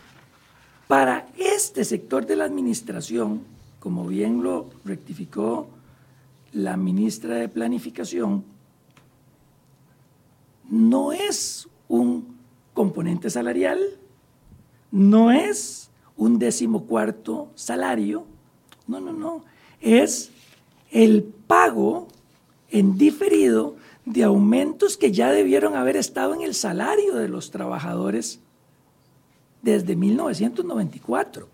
para este sector de la administración, como bien lo rectificó la ministra de Planificación, no es un componente salarial, no es un decimocuarto salario, no, no, no. Es el pago en diferido de aumentos que ya debieron haber estado en el salario de los trabajadores desde 1994.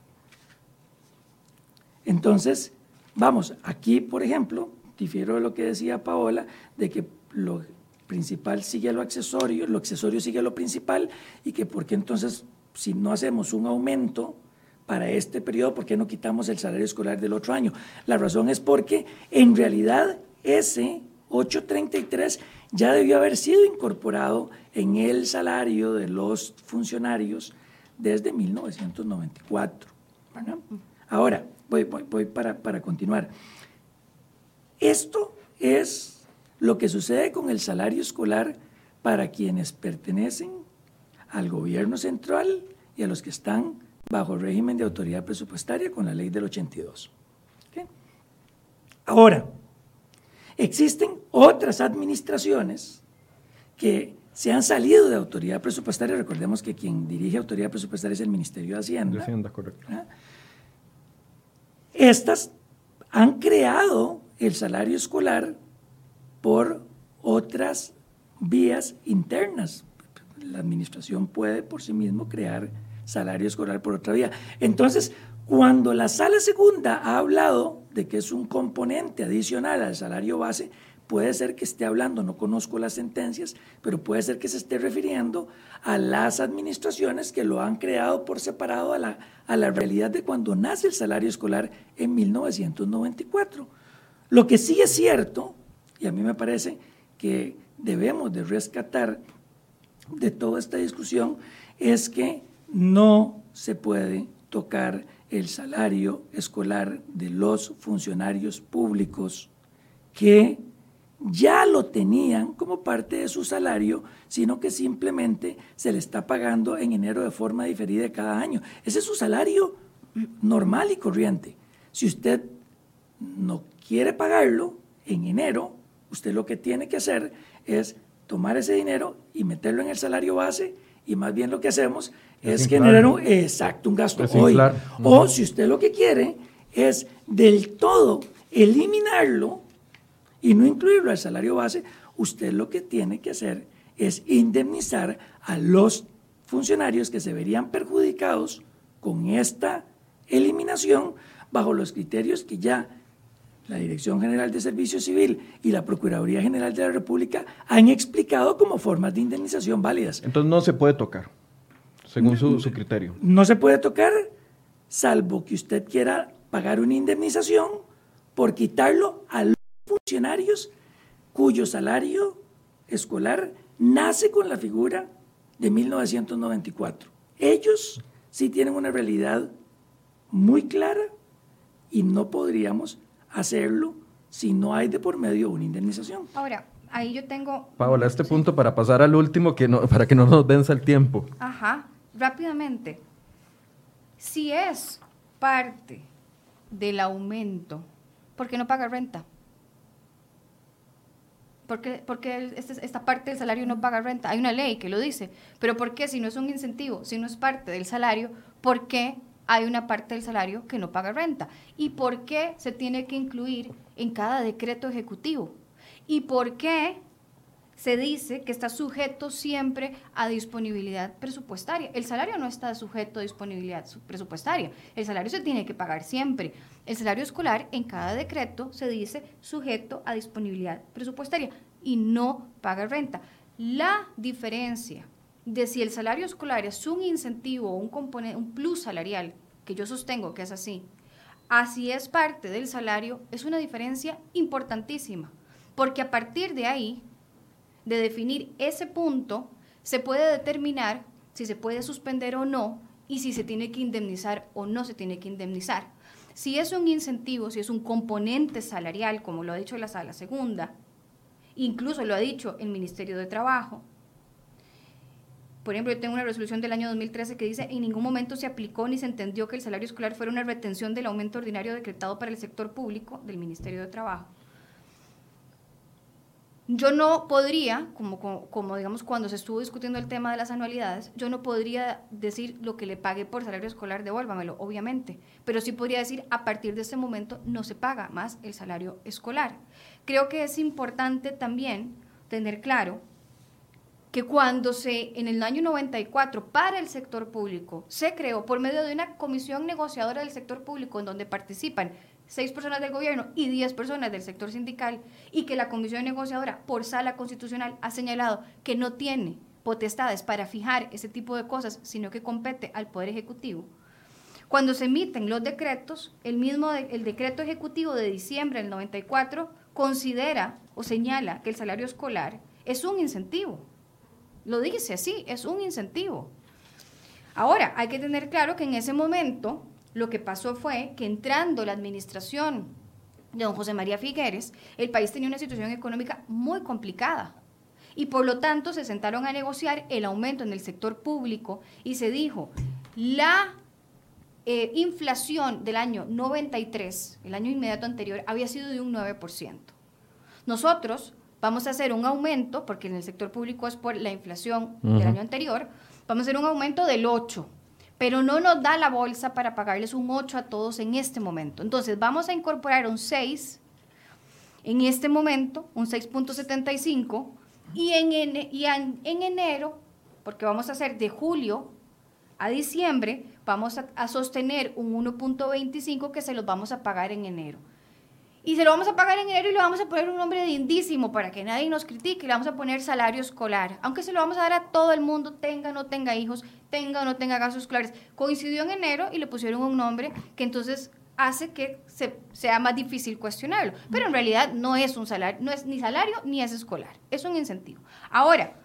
Entonces, vamos, aquí, por ejemplo, difiero de lo que decía Paola, de que lo principal sigue lo accesorio, lo accesorio sigue lo principal y que por qué entonces si no hacemos un aumento para este periodo, ¿por qué no quitamos el salario escolar del otro año? La razón es porque en realidad ese 833 ya debió haber sido incorporado en el salario de los funcionarios desde 1994. Ahora, voy, voy, para, para continuar. Esto es lo que sucede con el salario escolar para quienes pertenecen al gobierno central y a los que están bajo régimen de autoridad presupuestaria con la ley del 82. Ahora, existen otras administraciones que se han salido de autoridad presupuestaria. Recordemos que quien dirige autoridad presupuestaria es el Ministerio de Hacienda. De Hacienda, correcto. ¿Ah? Estas han creado el salario escolar por otras vías internas. La administración puede por sí mismo crear salario escolar por otra vía. Entonces, cuando la sala segunda ha hablado de que es un componente adicional al salario base, puede ser que esté hablando, no conozco las sentencias, pero puede ser que se esté refiriendo a las administraciones que lo han creado por separado a la, a la realidad de cuando nace el salario escolar en 1994. Lo que sí es cierto, y a mí me parece que debemos de rescatar de toda esta discusión, es que no se puede tocar el salario escolar de los funcionarios públicos que ya lo tenían como parte de su salario, sino que simplemente se le está pagando en enero de forma diferida cada año. Ese es su salario normal y corriente. Si usted no quiere pagarlo en enero, usted lo que tiene que hacer es tomar ese dinero y meterlo en el salario base y más bien lo que hacemos es, generar un, exacto, un gasto hoy. O si usted lo que quiere es del todo eliminarlo y no incluirlo al salario base, usted lo que tiene que hacer es indemnizar a los funcionarios que se verían perjudicados con esta eliminación bajo los criterios que ya la Dirección General de Servicio Civil y la Procuraduría General de la República han explicado como formas de indemnización válidas. Entonces no se puede tocar, según su, criterio. No se puede tocar, salvo que usted quiera pagar una indemnización por quitarlo a los funcionarios cuyo salario escolar nace con la figura de 1994. Ellos sí tienen una realidad muy clara y no podríamos hacerlo si no hay de por medio una indemnización. Ahora, ahí yo tengo... Paola, este punto para pasar al último, que no, para que no nos venza el tiempo. Ajá, rápidamente. Si es parte del aumento, ¿por qué no paga renta? ¿Por qué, porque este, esta parte del salario no paga renta? Hay una ley que lo dice, pero ¿por qué si no es un incentivo, si no es parte del salario, por qué hay una parte del salario que no paga renta. ¿Y por qué se tiene que incluir en cada decreto ejecutivo? ¿Y por qué se dice que está sujeto siempre a disponibilidad presupuestaria? El salario no está sujeto a disponibilidad presupuestaria. El salario se tiene que pagar siempre. El salario escolar en cada decreto se dice sujeto a disponibilidad presupuestaria y no paga renta. La diferencia de si el salario escolar es un incentivo un un plus salarial, que yo sostengo que es así, así es parte del salario, es una diferencia importantísima, porque a partir de ahí, de definir ese punto, se puede determinar si se puede suspender o no y si se tiene que indemnizar o no se tiene que indemnizar. Si es un incentivo, si es un componente salarial, como lo ha dicho la sala segunda, incluso lo ha dicho el Ministerio de Trabajo, por ejemplo, yo tengo una resolución del año 2013 que dice, en ningún momento se aplicó ni se entendió que el salario escolar fuera una retención del aumento ordinario decretado para el sector público del Ministerio de Trabajo. Yo no podría, como, como, digamos cuando se estuvo discutiendo el tema de las anualidades, yo no podría decir lo que le pague por salario escolar, devuélvamelo, obviamente, pero sí podría decir a partir de este momento no se paga más el salario escolar. Creo que es importante también tener claro que cuando se, en el año 94, para el sector público, se creó por medio de una comisión negociadora del sector público en donde participan seis personas del gobierno y diez personas del sector sindical, y que la comisión negociadora por sala constitucional ha señalado que no tiene potestades para fijar ese tipo de cosas, sino que compete al Poder Ejecutivo. Cuando se emiten los decretos, el mismo el decreto ejecutivo de diciembre del 94 considera o señala que el salario escolar es un incentivo. Lo dice así, es un incentivo. Ahora, hay que tener claro que en ese momento lo que pasó fue que entrando la administración de don José María Figueres, el país tenía una situación económica muy complicada. Y por lo tanto se sentaron a negociar el aumento en el sector público y se dijo, la eh, inflación del año 93, el año inmediato anterior, había sido de un 9%. Nosotros vamos a hacer un aumento, porque en el sector público es por la inflación del año anterior, vamos a hacer un aumento del 8%, pero no nos da la bolsa para pagarles un 8 a todos en este momento. Entonces vamos a incorporar un 6 en este momento, un 6.75, y en, y en enero, porque vamos a hacer de julio a diciembre, vamos a, sostener un 1.25 que se los vamos a pagar en enero. Y se lo vamos a pagar en enero y le vamos a poner un nombre lindísimo para que nadie nos critique. Le vamos a poner salario escolar. Aunque se lo vamos a dar a todo el mundo, tenga o no tenga hijos, tenga o no tenga gastos escolares. Coincidió en enero y le pusieron un nombre que entonces hace que se, sea más difícil cuestionarlo. Pero en realidad no es un salario, no es ni salario ni es escolar. Es un incentivo. Ahora,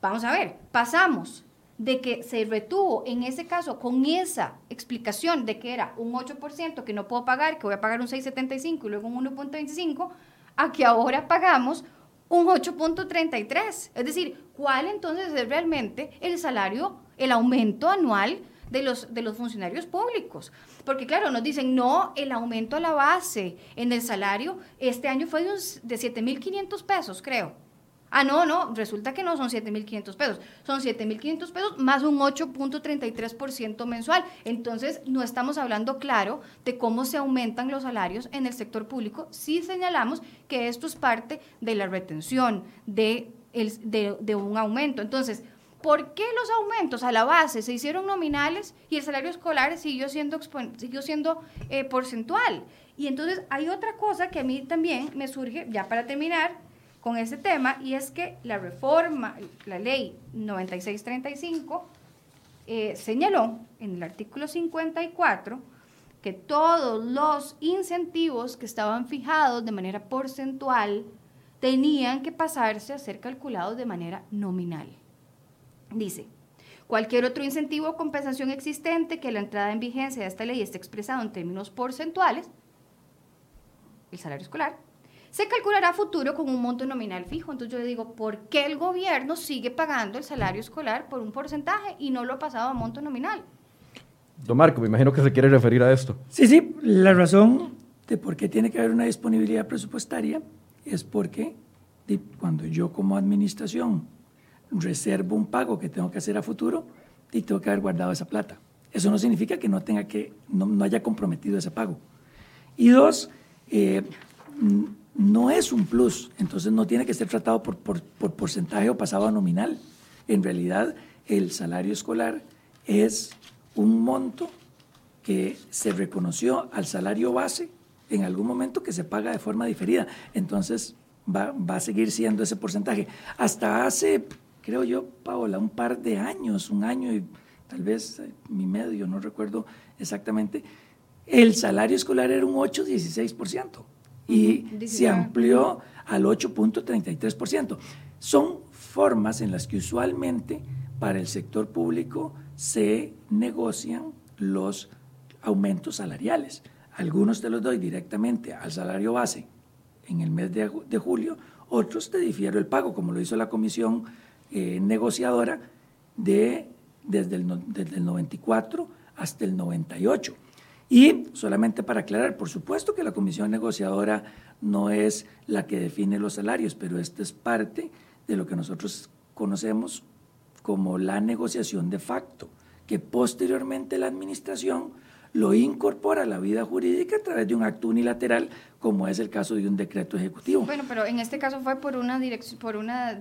vamos a ver, pasamos de que se retuvo en ese caso con esa explicación de que era un 8% que no puedo pagar, que voy a pagar un 6,75 y luego un 1.25, a que ahora pagamos un 8.33. Es decir, ¿cuál entonces es realmente el salario, el aumento anual de los, de los funcionarios públicos? Porque claro, nos dicen, no, el aumento a la base en el salario este año fue de, de 7.500 pesos, creo. Ah, no, no, resulta que no son 7.500 pesos, son 7.500 pesos más un 8.33% mensual. Entonces, no estamos hablando claro de cómo se aumentan los salarios en el sector público. Sí señalamos que esto es parte de la retención de, de, un aumento. Entonces, ¿por qué los aumentos a la base se hicieron nominales y el salario escolar siguió siendo, siguió siendo eh, porcentual? Y entonces hay otra cosa que a mí también me surge, ya para terminar, con ese tema y es que la reforma, la ley 9635, eh, señaló en el artículo 54 que todos los incentivos que estaban fijados de manera porcentual tenían que pasarse a ser calculados de manera nominal. Dice, cualquier otro incentivo o compensación existente que la entrada en vigencia de esta ley esté expresado en términos porcentuales, el salario escolar, se calculará a futuro con un monto nominal fijo. Entonces yo le digo, ¿por qué el gobierno sigue pagando el salario escolar por un porcentaje y no lo ha pasado a monto nominal? Don Marco, me imagino que se quiere referir a esto. Sí, sí, la razón de por qué tiene que haber una disponibilidad presupuestaria es porque cuando yo como administración reservo un pago que tengo que hacer a futuro, y tengo que haber guardado esa plata. Eso no significa que no tenga que, no, haya comprometido ese pago. Y dos, eh, no es un plus, entonces no tiene que ser tratado por, porcentaje o pasado a nominal. En realidad, el salario escolar es un monto que se reconoció al salario base en algún momento que se paga de forma diferida. Entonces, va, va a seguir siendo ese porcentaje. Hasta hace, creo yo, Paola, un par de años, un año y tal vez eh, mi medio, no recuerdo exactamente, el salario escolar era un 8-16% y se amplió al 8.33%. Son formas en las que usualmente para el sector público se negocian los aumentos salariales. Algunos te los doy directamente al salario base en el mes de, julio, otros te difiero el pago, como lo hizo la comisión eh, negociadora de, desde, el, desde el 94 hasta el 98. Y solamente para aclarar, por supuesto que la comisión negociadora no es la que define los salarios, pero esta es parte de lo que nosotros conocemos como la negociación de facto, que posteriormente la administración lo incorpora a la vida jurídica a través de un acto unilateral, como es el caso de un decreto ejecutivo. Bueno, pero en este caso fue por una por una,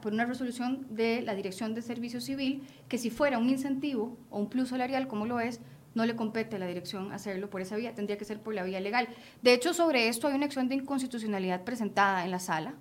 por una resolución de la Dirección de Servicio Civil que si fuera un incentivo o un plus salarial como lo es, no le compete a la dirección hacerlo por esa vía, tendría que ser por la vía legal. De hecho, sobre esto hay una acción de inconstitucionalidad presentada en la sala.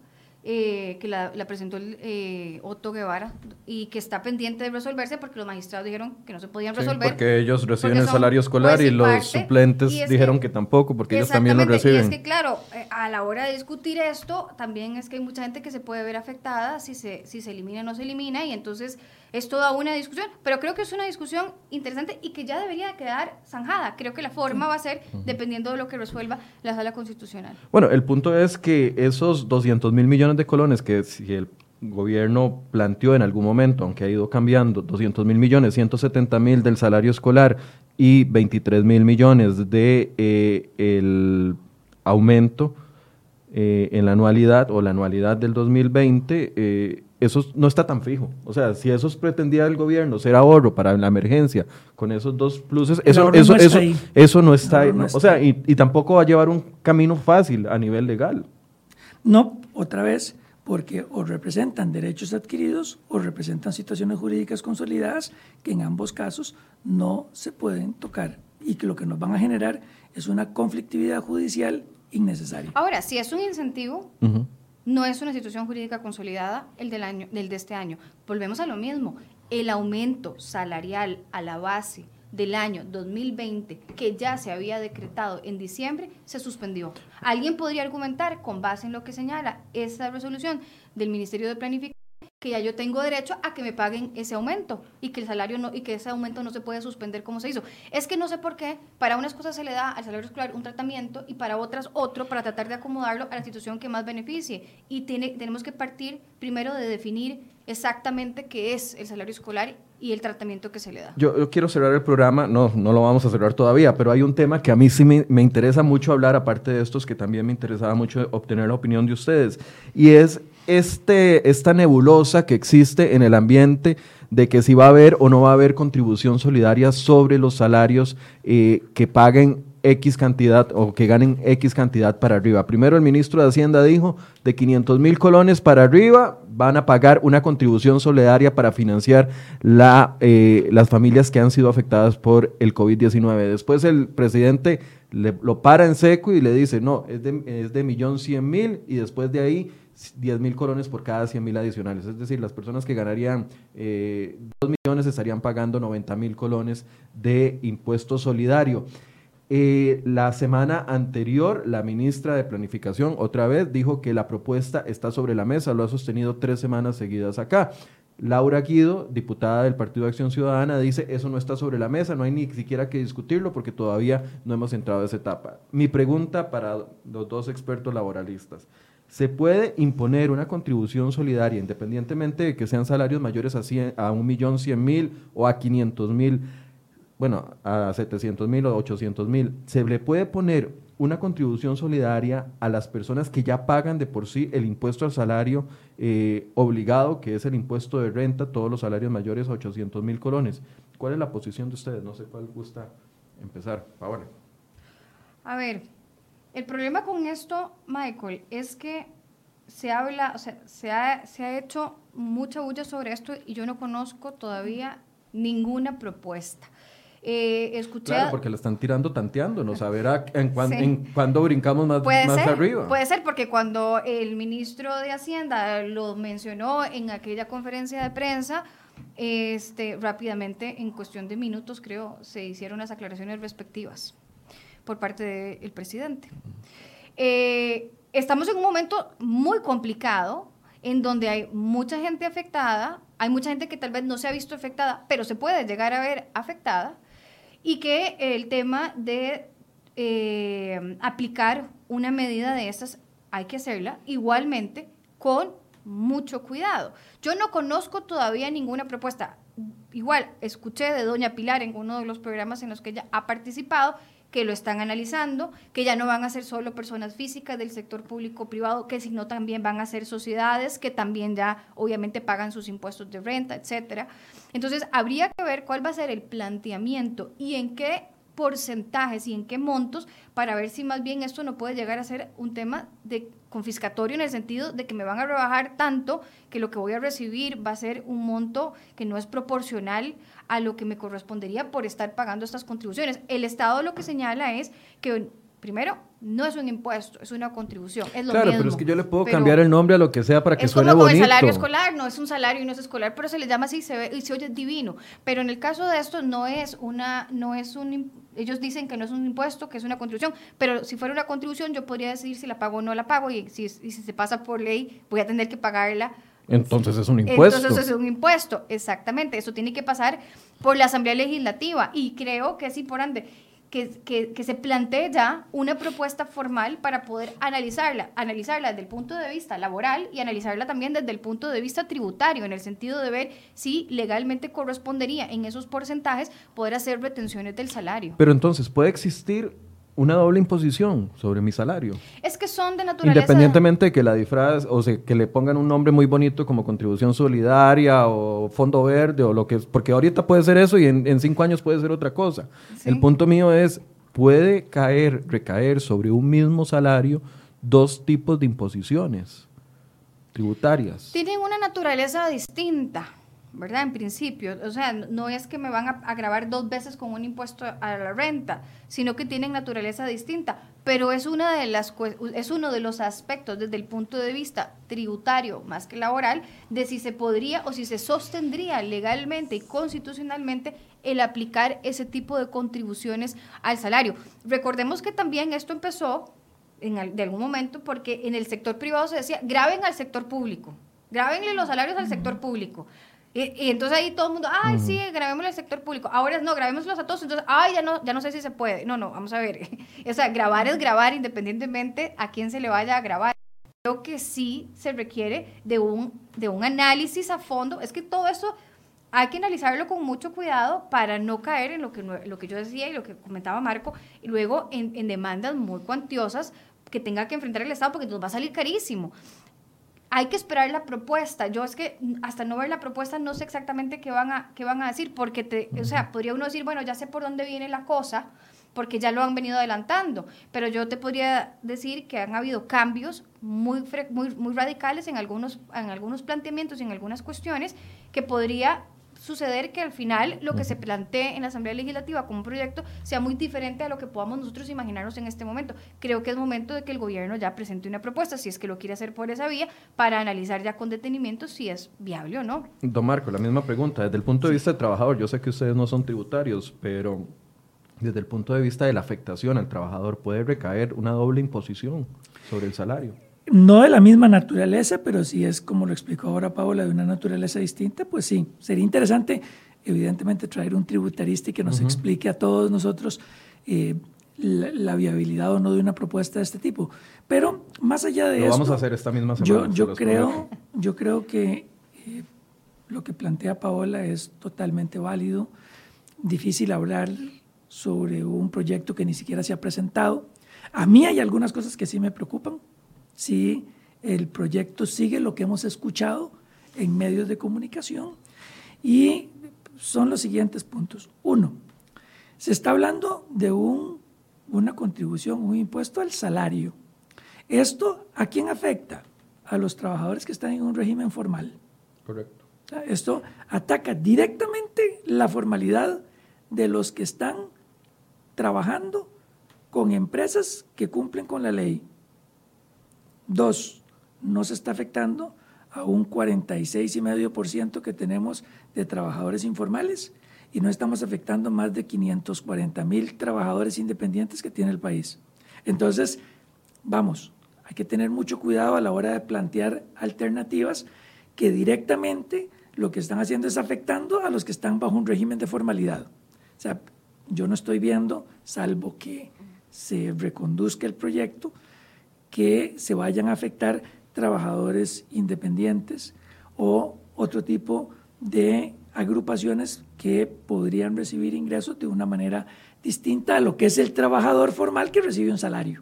Eh, que la, presentó el, eh, Otto Guevara y que está pendiente de resolverse porque los magistrados dijeron que no se podían resolver. porque ellos reciben el salario escolar y, los suplentes dijeron que, tampoco porque ellos también lo reciben. Y es que claro, eh, a la hora de discutir esto, también es que hay mucha gente que se puede ver afectada si se, si se elimina o no se elimina y entonces es toda una discusión, pero creo que es una discusión interesante y que ya debería quedar zanjada. Creo que la forma va a ser dependiendo de lo que resuelva la sala constitucional. Bueno, el punto es que esos 200 mil millones de colones que si el gobierno planteó en algún momento, aunque ha ido cambiando, 200 mil millones, 170 mil del salario escolar y 23 mil millones de eh, el aumento eh, en la anualidad o la anualidad del 2020, eh, eso no está tan fijo. O sea, si eso pretendía el gobierno, ser ahorro para la emergencia, con esos dos pluses, eso, eso, eso, eso no está ahí. o sea, y, tampoco va a llevar un camino fácil a nivel legal. No, otra vez, porque o representan derechos adquiridos o representan situaciones jurídicas consolidadas que en ambos casos no se pueden tocar y que lo que nos van a generar es una conflictividad judicial innecesaria. Ahora, si es un incentivo, no es una situación jurídica consolidada el del, año, del de este año. Volvemos a lo mismo. El aumento salarial a la base del año 2020, que ya se había decretado en diciembre, se suspendió. Alguien podría argumentar, con base en lo que señala esa resolución del Ministerio de Planificación, que ya yo tengo derecho a que me paguen ese aumento y que el salario no y que ese aumento no se puede suspender como se hizo. Es que no sé por qué, para unas cosas se le da al salario escolar un tratamiento y para otras otro para tratar de acomodarlo a la situación que más beneficie y tiene, tenemos que partir primero de definir exactamente qué es el salario escolar y el tratamiento que se le da. Yo, quiero cerrar el programa, no, no lo vamos a cerrar todavía, pero hay un tema que a mí sí me, me, interesa mucho hablar, aparte de estos que también me interesaba mucho obtener la opinión de ustedes, y es este, esta nebulosa que existe en el ambiente de que si va a haber o no va a haber contribución solidaria sobre los salarios eh, que paguen X cantidad o que ganen X cantidad para arriba. Primero el ministro de Hacienda dijo de 500 mil colones para arriba van a pagar una contribución solidaria para financiar la, eh, las familias que han sido afectadas por el COVID-19. Después el presidente lo para en seco y le dice, no, es de, es de millón cien mil y después de ahí 10 mil colones por cada 100 mil adicionales. Es decir, las personas que ganarían eh, 2 millones estarían pagando 90 mil colones de impuesto solidario. Eh, la semana anterior, la ministra de Planificación otra vez dijo que la propuesta está sobre la mesa, lo ha sostenido tres semanas seguidas acá. Laura Guido, diputada del Partido de Acción Ciudadana, dice, eso no está sobre la mesa, no hay ni siquiera que discutirlo porque todavía no hemos entrado a esa etapa. Mi pregunta para los dos expertos laboralistas, se puede imponer una contribución solidaria, independientemente de que sean salarios mayores a, 100, a 1.100.000 o a 500.000, bueno, a 700.000 o 800.000. Se le puede poner una contribución solidaria a las personas que ya pagan de por sí el impuesto al salario eh, obligado, que es el impuesto de renta, todos los salarios mayores a 800.000 colones. ¿Cuál es la posición de ustedes? No sé cuál gusta empezar. Favor. A ver, el problema con esto, Michael, es que se habla, o sea, se ha, se ha hecho mucha bulla sobre esto y yo no conozco todavía ninguna propuesta. Eh, escuché claro, porque la están tirando tanteando, no saber en, en cuándo brincamos más, más arriba. Puede ser, porque cuando el ministro de Hacienda lo mencionó en aquella conferencia de prensa, este, rápidamente, en cuestión de minutos, creo, se hicieron las aclaraciones respectivas por parte del presidente. Eh, estamos en un momento muy complicado en donde hay mucha gente afectada, hay mucha gente que tal vez no se ha visto afectada, pero se puede llegar a ver afectada, y que el tema de eh, aplicar una medida de estas hay que hacerla igualmente con mucho cuidado. Yo no conozco todavía ninguna propuesta. Igual, escuché de doña Pilar en uno de los programas en los que ella ha participado que lo están analizando, que ya no van a ser solo personas físicas del sector público-privado, que sino también van a ser sociedades que también ya obviamente pagan sus impuestos de renta, etcétera. Entonces, habría que ver cuál va a ser el planteamiento y en qué porcentajes y en qué montos para ver si más bien esto no puede llegar a ser un tema de confiscatorio en el sentido de que me van a rebajar tanto que lo que voy a recibir va a ser un monto que no es proporcional a lo que me correspondería por estar pagando estas contribuciones. El Estado lo que señala es que primero, no es un impuesto, es una contribución. Es lo claro, pero es que yo le puedo cambiar el nombre a lo que sea para que suene bonito. Es como el salario escolar, no es un salario y no es escolar, pero se le llama así se ve, y se oye divino. Pero en el caso de esto no es una, no es un, ellos dicen que no es un impuesto, que es una contribución, pero si fuera una contribución yo podría decidir si la pago o no la pago y si, y si se pasa por ley voy a tener que pagarla. Entonces es un impuesto. Entonces es un impuesto, exactamente. Eso tiene que pasar por la Asamblea Legislativa y creo que es importante que, que, se plantee ya una propuesta formal para poder analizarla, analizarla desde el punto de vista laboral y analizarla también desde el punto de vista tributario, en el sentido de ver si legalmente correspondería en esos porcentajes poder hacer retenciones del salario. Pero entonces, ¿puede existir una doble imposición sobre mi salario. Es que son de naturaleza... Independientemente de que la disfraz, o sea, que le pongan un nombre muy bonito como contribución solidaria o fondo verde o lo que es, porque ahorita puede ser eso y en, cinco años puede ser otra cosa. El punto mío es, puede caer, recaer sobre un mismo salario dos tipos de imposiciones tributarias. Tienen una naturaleza distinta. ¿Verdad? En principio, o sea, no es que me van a, grabar dos veces con un impuesto a la renta, sino que tienen naturaleza distinta, pero es, una de las, es uno de los aspectos desde el punto de vista tributario más que laboral de si se podría o si se sostendría legalmente y constitucionalmente el aplicar ese tipo de contribuciones al salario. Recordemos que también esto empezó en, de algún momento porque en el sector privado se decía, graben al sector público, grábenle los salarios al sector público. Y, entonces ahí todo el mundo, ay, sí, grabémoslo al sector público. Ahora no, grabémoslos a todos. Entonces, ay, ya no, ya no sé si se puede. No, no, vamos a ver. o sea, grabar es grabar independientemente a quién se le vaya a grabar. Creo que sí se requiere de un, de un análisis a fondo. Es que todo eso hay que analizarlo con mucho cuidado para no caer en lo que, lo que yo decía y lo que comentaba Marco, y luego en, en demandas muy cuantiosas que tenga que enfrentar el Estado porque nos va a salir carísimo hay que esperar la propuesta. Yo es que hasta no ver la propuesta no sé exactamente qué van a, qué van a decir, porque, te, o sea, podría uno decir, bueno, ya sé por dónde viene la cosa, porque ya lo han venido adelantando, pero yo te podría decir que han habido cambios muy, muy, muy radicales en algunos, en algunos planteamientos y en algunas cuestiones que podría suceder que al final lo que se plantee en la Asamblea Legislativa como un proyecto sea muy diferente a lo que podamos nosotros imaginarnos en este momento. Creo que es momento de que el gobierno ya presente una propuesta, si es que lo quiere hacer por esa vía, para analizar ya con detenimiento si es viable o no. Don Marco, la misma pregunta. Desde el punto de vista del trabajador, yo sé que ustedes no son tributarios, pero desde el punto de vista de la afectación al trabajador, ¿puede recaer una doble imposición sobre el salario? No de la misma naturaleza, pero si es como lo explicó ahora Paola, de una naturaleza distinta, pues sí, sería interesante, evidentemente, traer un tributarista y que nos explique a todos nosotros eh, la, viabilidad o no de una propuesta de este tipo. Pero más allá de eso. vamos a hacer esta misma semana. Yo, yo creo, yo creo que eh, lo que plantea Paola es totalmente válido. Difícil hablar sobre un proyecto que ni siquiera se ha presentado. A mí hay algunas cosas que sí me preocupan si el proyecto sigue lo que hemos escuchado en medios de comunicación y son los siguientes puntos. Uno, se está hablando de un, una contribución, un impuesto al salario. ¿Esto a quién afecta? A los trabajadores que están en un régimen formal. Correcto. esto ataca directamente la formalidad de los que están trabajando con empresas que cumplen con la ley. Dos, no se está afectando a un 46,5% que tenemos de trabajadores informales y no estamos afectando más de 540 mil trabajadores independientes que tiene el país. Entonces, vamos, hay que tener mucho cuidado a la hora de plantear alternativas que directamente lo que están haciendo es afectando a los que están bajo un régimen de formalidad. O sea, yo no estoy viendo, salvo que se reconduzca el proyecto, que se vayan a afectar trabajadores independientes o otro tipo de agrupaciones que podrían recibir ingresos de una manera distinta a lo que es el trabajador formal que recibe un salario.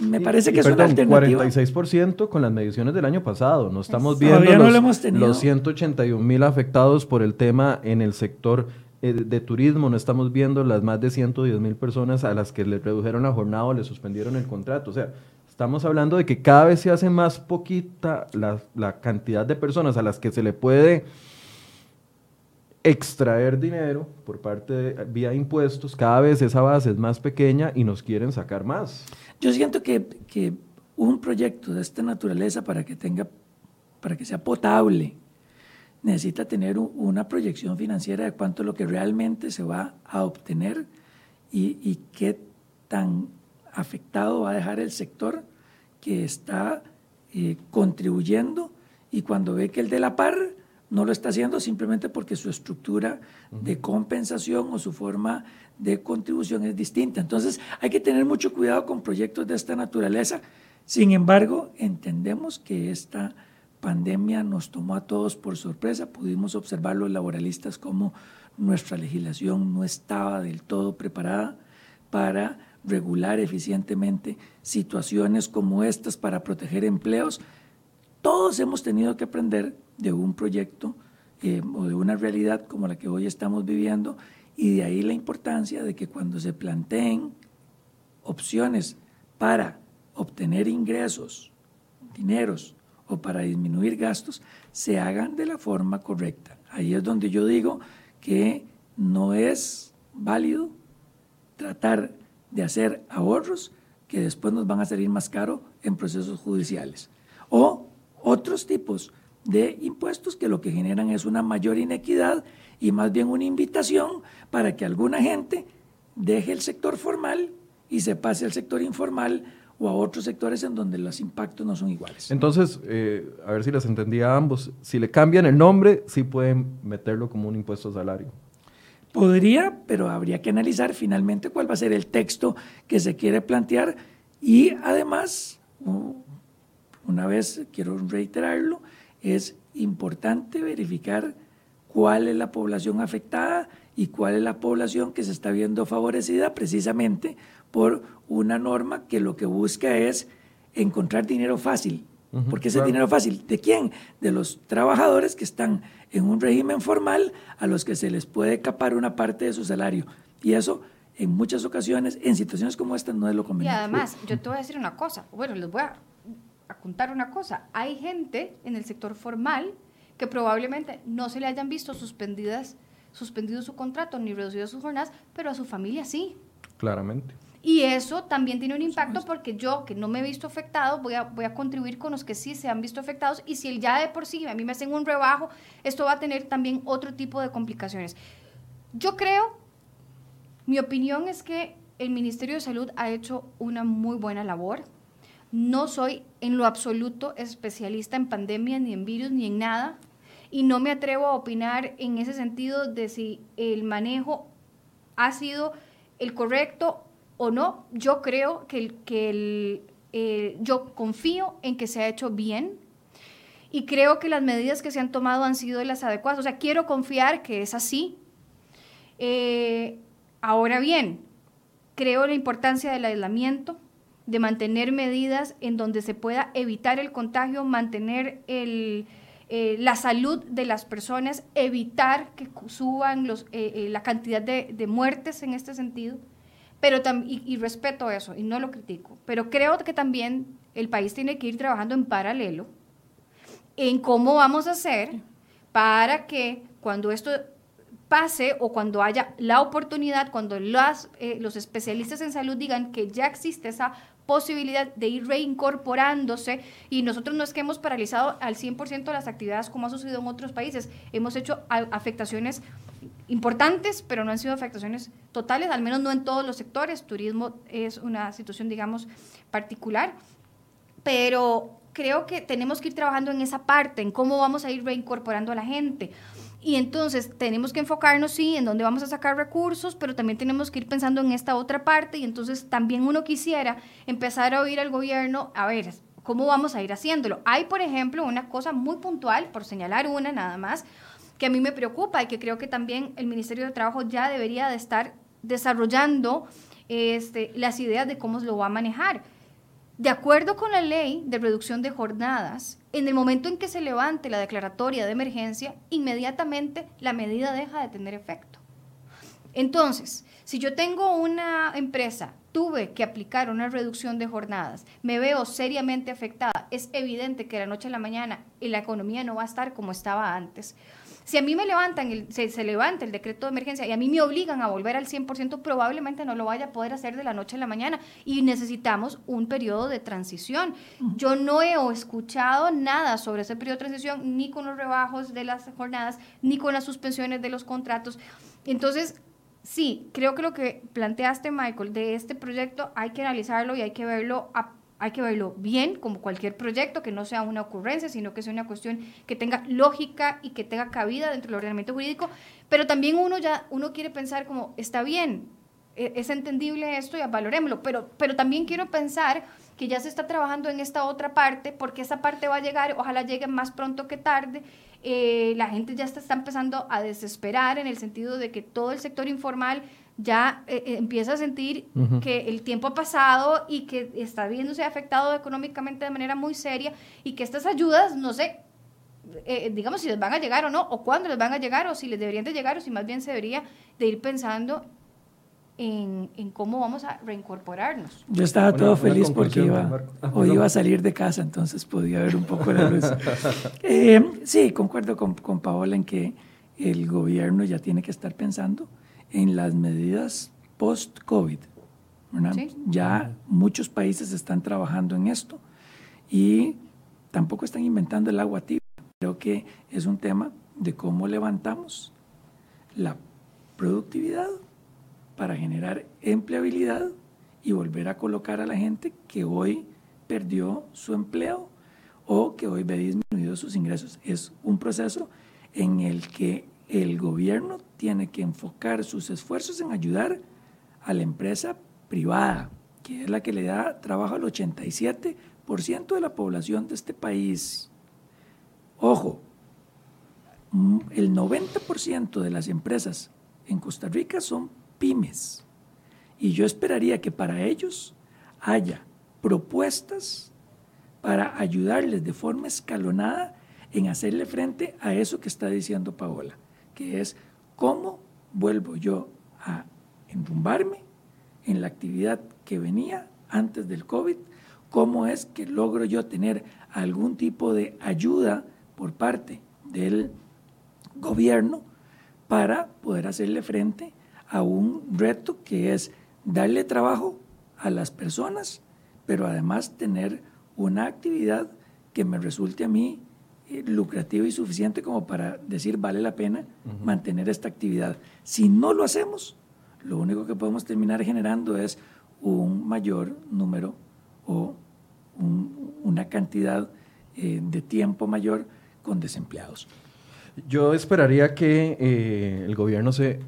Me parece que es una alternativa. 46% con las mediciones del año pasado. No estamos viendo los, los 181 mil afectados por el tema en el sector de turismo, no estamos viendo las más de 110 mil personas a las que le redujeron la jornada o le suspendieron el contrato. O sea, estamos hablando de que cada vez se hace más poquita la, la cantidad de personas a las que se le puede extraer dinero por parte de, vía impuestos, cada vez esa base es más pequeña y nos quieren sacar más. Yo siento que, que un proyecto de esta naturaleza para que tenga, para que sea potable, necesita tener una proyección financiera de cuánto es lo que realmente se va a obtener y, qué tan afectado va a dejar el sector que está eh, contribuyendo y cuando ve que el de la par no lo está haciendo simplemente porque su estructura de compensación o su forma de contribución es distinta. Entonces hay que tener mucho cuidado con proyectos de esta naturaleza. Sin embargo, entendemos que esta pandemia nos tomó a todos por sorpresa. Pudimos observar los laboralistas como nuestra legislación no estaba del todo preparada para regular eficientemente situaciones como estas para proteger empleos. Todos hemos tenido que aprender de un proyecto eh, o de una realidad como la que hoy estamos viviendo y de ahí la importancia de que cuando se planteen opciones para obtener ingresos, dineros o para disminuir gastos se hagan de la forma correcta. Ahí es donde yo digo que no es válido tratar de hacer ahorros que después nos van a salir más caro en procesos judiciales. O otros tipos de impuestos que lo que generan es una mayor inequidad y más bien una invitación para que alguna gente deje el sector formal y se pase al sector informal o a otros sectores en donde los impactos no son iguales. Entonces, eh, a ver si les entendía a ambos, si le cambian el nombre, sí pueden meterlo como un impuesto a salario. Podría, pero habría que analizar finalmente cuál va a ser el texto que se quiere plantear y además, una vez quiero reiterarlo, es importante verificar cuál es la población afectada y cuál es la población que se está viendo favorecida precisamente por una norma que lo que busca es encontrar dinero fácil. Porque ese dinero fácil, ¿de quién? De los trabajadores que están en un régimen formal a los que se les puede capar una parte de su salario. Y eso, en muchas ocasiones, en situaciones como esta, no es lo conveniente. Y además, yo te voy a decir una cosa. Bueno, les voy a, a contar una cosa. Hay gente en el sector formal que probablemente no se le hayan visto suspendidas, suspendido su contrato ni reducido sus jornadas, pero a su familia sí. Claramente. Y eso también tiene un impacto porque yo, que no me he visto afectado, voy a, voy a contribuir con los que sí se han visto afectados. Y si el ya de por sí a mí me hacen un rebajo, esto va a tener también otro tipo de complicaciones. Yo creo, mi opinión es que el Ministerio de Salud ha hecho una muy buena labor. No soy en lo absoluto especialista en pandemia, ni en virus, ni en nada. Y no me atrevo a opinar en ese sentido de si el manejo ha sido el correcto o no, yo creo que, que eh, yo confío en que se ha hecho bien y creo que las medidas que se han tomado han sido las adecuadas. O sea, quiero confiar que es así. Eh, ahora bien, creo la importancia del aislamiento, de mantener medidas en donde se pueda evitar el contagio, mantener el, eh, la salud de las personas, evitar que suban los, la cantidad de muertes en este sentido pero y, y, respeto eso y no lo critico, pero creo que también el país tiene que ir trabajando en paralelo en cómo vamos a hacer para que cuando esto pase o cuando haya la oportunidad, cuando las, eh, los especialistas en salud digan que ya existe esa posibilidad de ir reincorporándose y nosotros no es que hemos paralizado al 100% las actividades como ha sucedido en otros países, hemos hecho afectaciones importantes, pero no han sido afectaciones totales, al menos no en todos los sectores. Turismo es una situación, digamos, particular, pero creo que tenemos que ir trabajando en esa parte, en cómo vamos a ir reincorporando a la gente. Y entonces tenemos que enfocarnos, sí, en dónde vamos a sacar recursos, pero también tenemos que ir pensando en esta otra parte y entonces también uno quisiera empezar a oír al gobierno, a ver, ¿cómo vamos a ir haciéndolo? Hay, por ejemplo, una cosa muy puntual, por señalar una nada más, a mí me preocupa y que creo que también el Ministerio de Trabajo ya debería de estar desarrollando este, las ideas de cómo lo va a manejar. De acuerdo con la ley de reducción de jornadas, en el momento en que se levante la declaratoria de emergencia, inmediatamente la medida deja de tener efecto. Entonces, si yo tengo una empresa, tuve que aplicar una reducción de jornadas, me veo seriamente afectada, es evidente que de la noche a la mañana la economía no va a estar como estaba antes. Si a mí me levantan, el, se, se, levanta el decreto de emergencia y a mí me obligan a volver al 100%, probablemente no lo vaya a poder hacer de la noche a la mañana y necesitamos un periodo de transición. Yo no he escuchado nada sobre ese periodo de transición, ni con los rebajos de las jornadas, ni con las suspensiones de los contratos. Entonces, sí, creo que lo que planteaste, Michael, de este proyecto hay que analizarlo y hay que verlo a hay que verlo bien, como cualquier proyecto, que no sea una ocurrencia, sino que sea una cuestión que tenga lógica y que tenga cabida dentro del ordenamiento jurídico, pero también uno ya, uno quiere pensar como, está bien, e-, es entendible esto y valorémoslo, pero, pero también quiero pensar que ya se está trabajando en esta otra parte, porque esa parte va a llegar, ojalá llegue más pronto que tarde, eh, la gente ya está, está empezando a desesperar en el sentido de que todo el sector informal ya eh, eh, empieza a sentir que el tiempo ha pasado y que está viéndose afectado económicamente de manera muy seria y que estas ayudas, no sé, eh, digamos si les van a llegar o no, o cuándo les van a llegar, o si les deberían de llegar, o si más bien se debería de ir pensando en, cómo vamos a reincorporarnos. Yo estaba todo feliz porque iba, ah, hoy iba a salir de casa, entonces podía ver un poco la luz. sí, concuerdo con, con Paola en que el gobierno ya tiene que estar pensando en las medidas post-COVID. Ya muchos países están trabajando en esto y tampoco están inventando el agua tibia. Creo que es un tema de cómo levantamos la productividad para generar empleabilidad y volver a colocar a la gente que hoy perdió su empleo o que hoy ve disminuido sus ingresos. Es un proceso en el que el gobierno tiene que enfocar sus esfuerzos en ayudar a la empresa privada, que es la que le da trabajo al 87% de la población de este país. Ojo, mm, el 90% de las empresas en Costa Rica son pymes. Y yo esperaría que para ellos haya propuestas para ayudarles de forma escalonada en hacerle frente a eso que está diciendo Paola que es cómo vuelvo yo a enrumbarme en la actividad que venía antes del COVID, cómo es que logro yo tener algún tipo de ayuda por parte del gobierno para poder hacerle frente a un reto que es darle trabajo a las personas, pero además tener una actividad que me resulte a mí lucrativo y suficiente como para decir vale la pena mantener esta actividad. Si no lo hacemos, lo único que podemos terminar generando es un mayor número o una cantidad eh, de tiempo mayor con desempleados. Yo esperaría que eh, el gobierno se,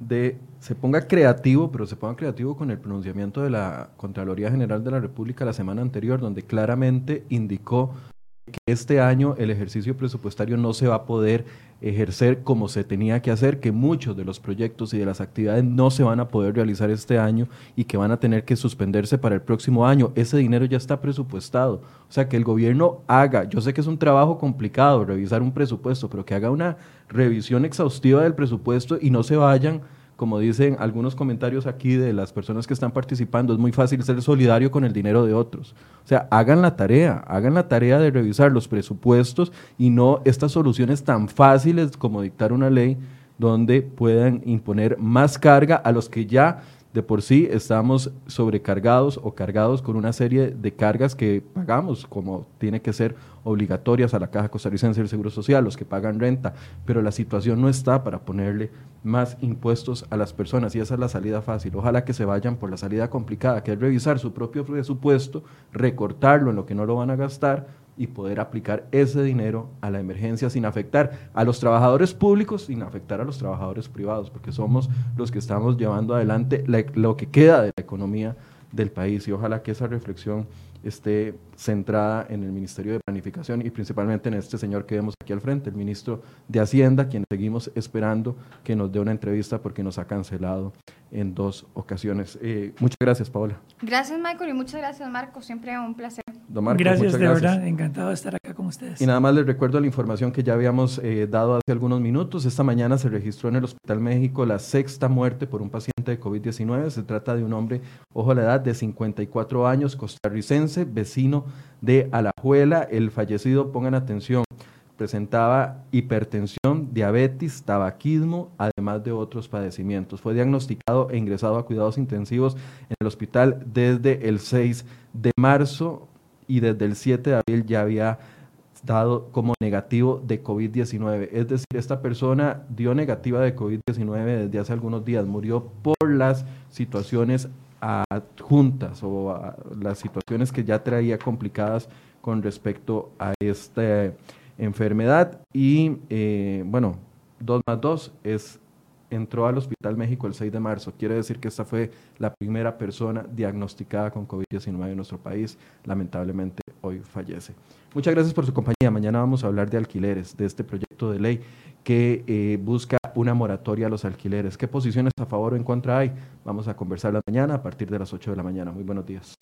de, se ponga creativo, pero se ponga creativo con el pronunciamiento de la Contraloría General de la República la semana anterior, donde claramente indicó que este año el ejercicio presupuestario no se va a poder ejercer como se tenía que hacer, que muchos de los proyectos y de las actividades no se van a poder realizar este año y que van a tener que suspenderse para el próximo año. Ese dinero ya está presupuestado. O sea, que el gobierno haga, yo sé que es un trabajo complicado revisar un presupuesto, pero que haga una revisión exhaustiva del presupuesto y no se vayan como dicen algunos comentarios aquí de las personas que están participando, es muy fácil ser solidario con el dinero de otros. O sea, hagan la tarea, hagan la tarea de revisar los presupuestos y no estas soluciones tan fáciles como dictar una ley donde puedan imponer más carga a los que ya de por sí estamos sobrecargados o cargados con una serie de cargas que pagamos, como tiene que ser obligatorias a la Caja Costarricense del Seguro Social, los que pagan renta, pero la situación no está para ponerle más impuestos a las personas y esa es la salida fácil. Ojalá que se vayan por la salida complicada, que es revisar su propio presupuesto, recortarlo en lo que no lo van a gastar y poder aplicar ese dinero a la emergencia sin afectar a los trabajadores públicos, sin afectar a los trabajadores privados, porque somos los que estamos llevando adelante lo que queda de la economía del país. Y ojalá que esa reflexión esté centrada en el Ministerio de Planificación y principalmente en este señor que vemos aquí al frente, el ministro de Hacienda, quien seguimos esperando que nos dé una entrevista porque nos ha cancelado en dos ocasiones. Eh, muchas gracias, Paola. Gracias, Michael, y muchas gracias, Marco. Siempre un placer. Don Marcos, gracias, muchas de gracias. verdad, encantado de estar acá con ustedes. Y nada más les recuerdo la información que ya habíamos eh, dado hace algunos minutos. Esta mañana se registró en el Hospital México la sexta muerte por un paciente de COVID-19. Se trata de un hombre, ojo a la edad, de 54 años, costarricense, vecino de Alajuela. El fallecido, pongan atención, presentaba hipertensión, diabetes, tabaquismo, además de otros padecimientos. Fue diagnosticado e ingresado a cuidados intensivos en el hospital desde el 6 de marzo y desde el 7 de abril ya había dado como negativo de COVID-19. Es decir, esta persona dio negativa de COVID-19 desde hace algunos días, murió por las situaciones adjuntas o a las situaciones que ya traía complicadas con respecto a esta enfermedad y eh, bueno, 2 más 2 es entró al Hospital México el 6 de marzo. Quiere decir que esta fue la primera persona diagnosticada con COVID-19 en nuestro país. Lamentablemente hoy fallece. Muchas gracias por su compañía. Mañana vamos a hablar de alquileres, de este proyecto de ley que eh, busca una moratoria a los alquileres. ¿Qué posiciones a favor o en contra hay? Vamos a conversar la mañana a partir de las 8 de la mañana. Muy buenos días.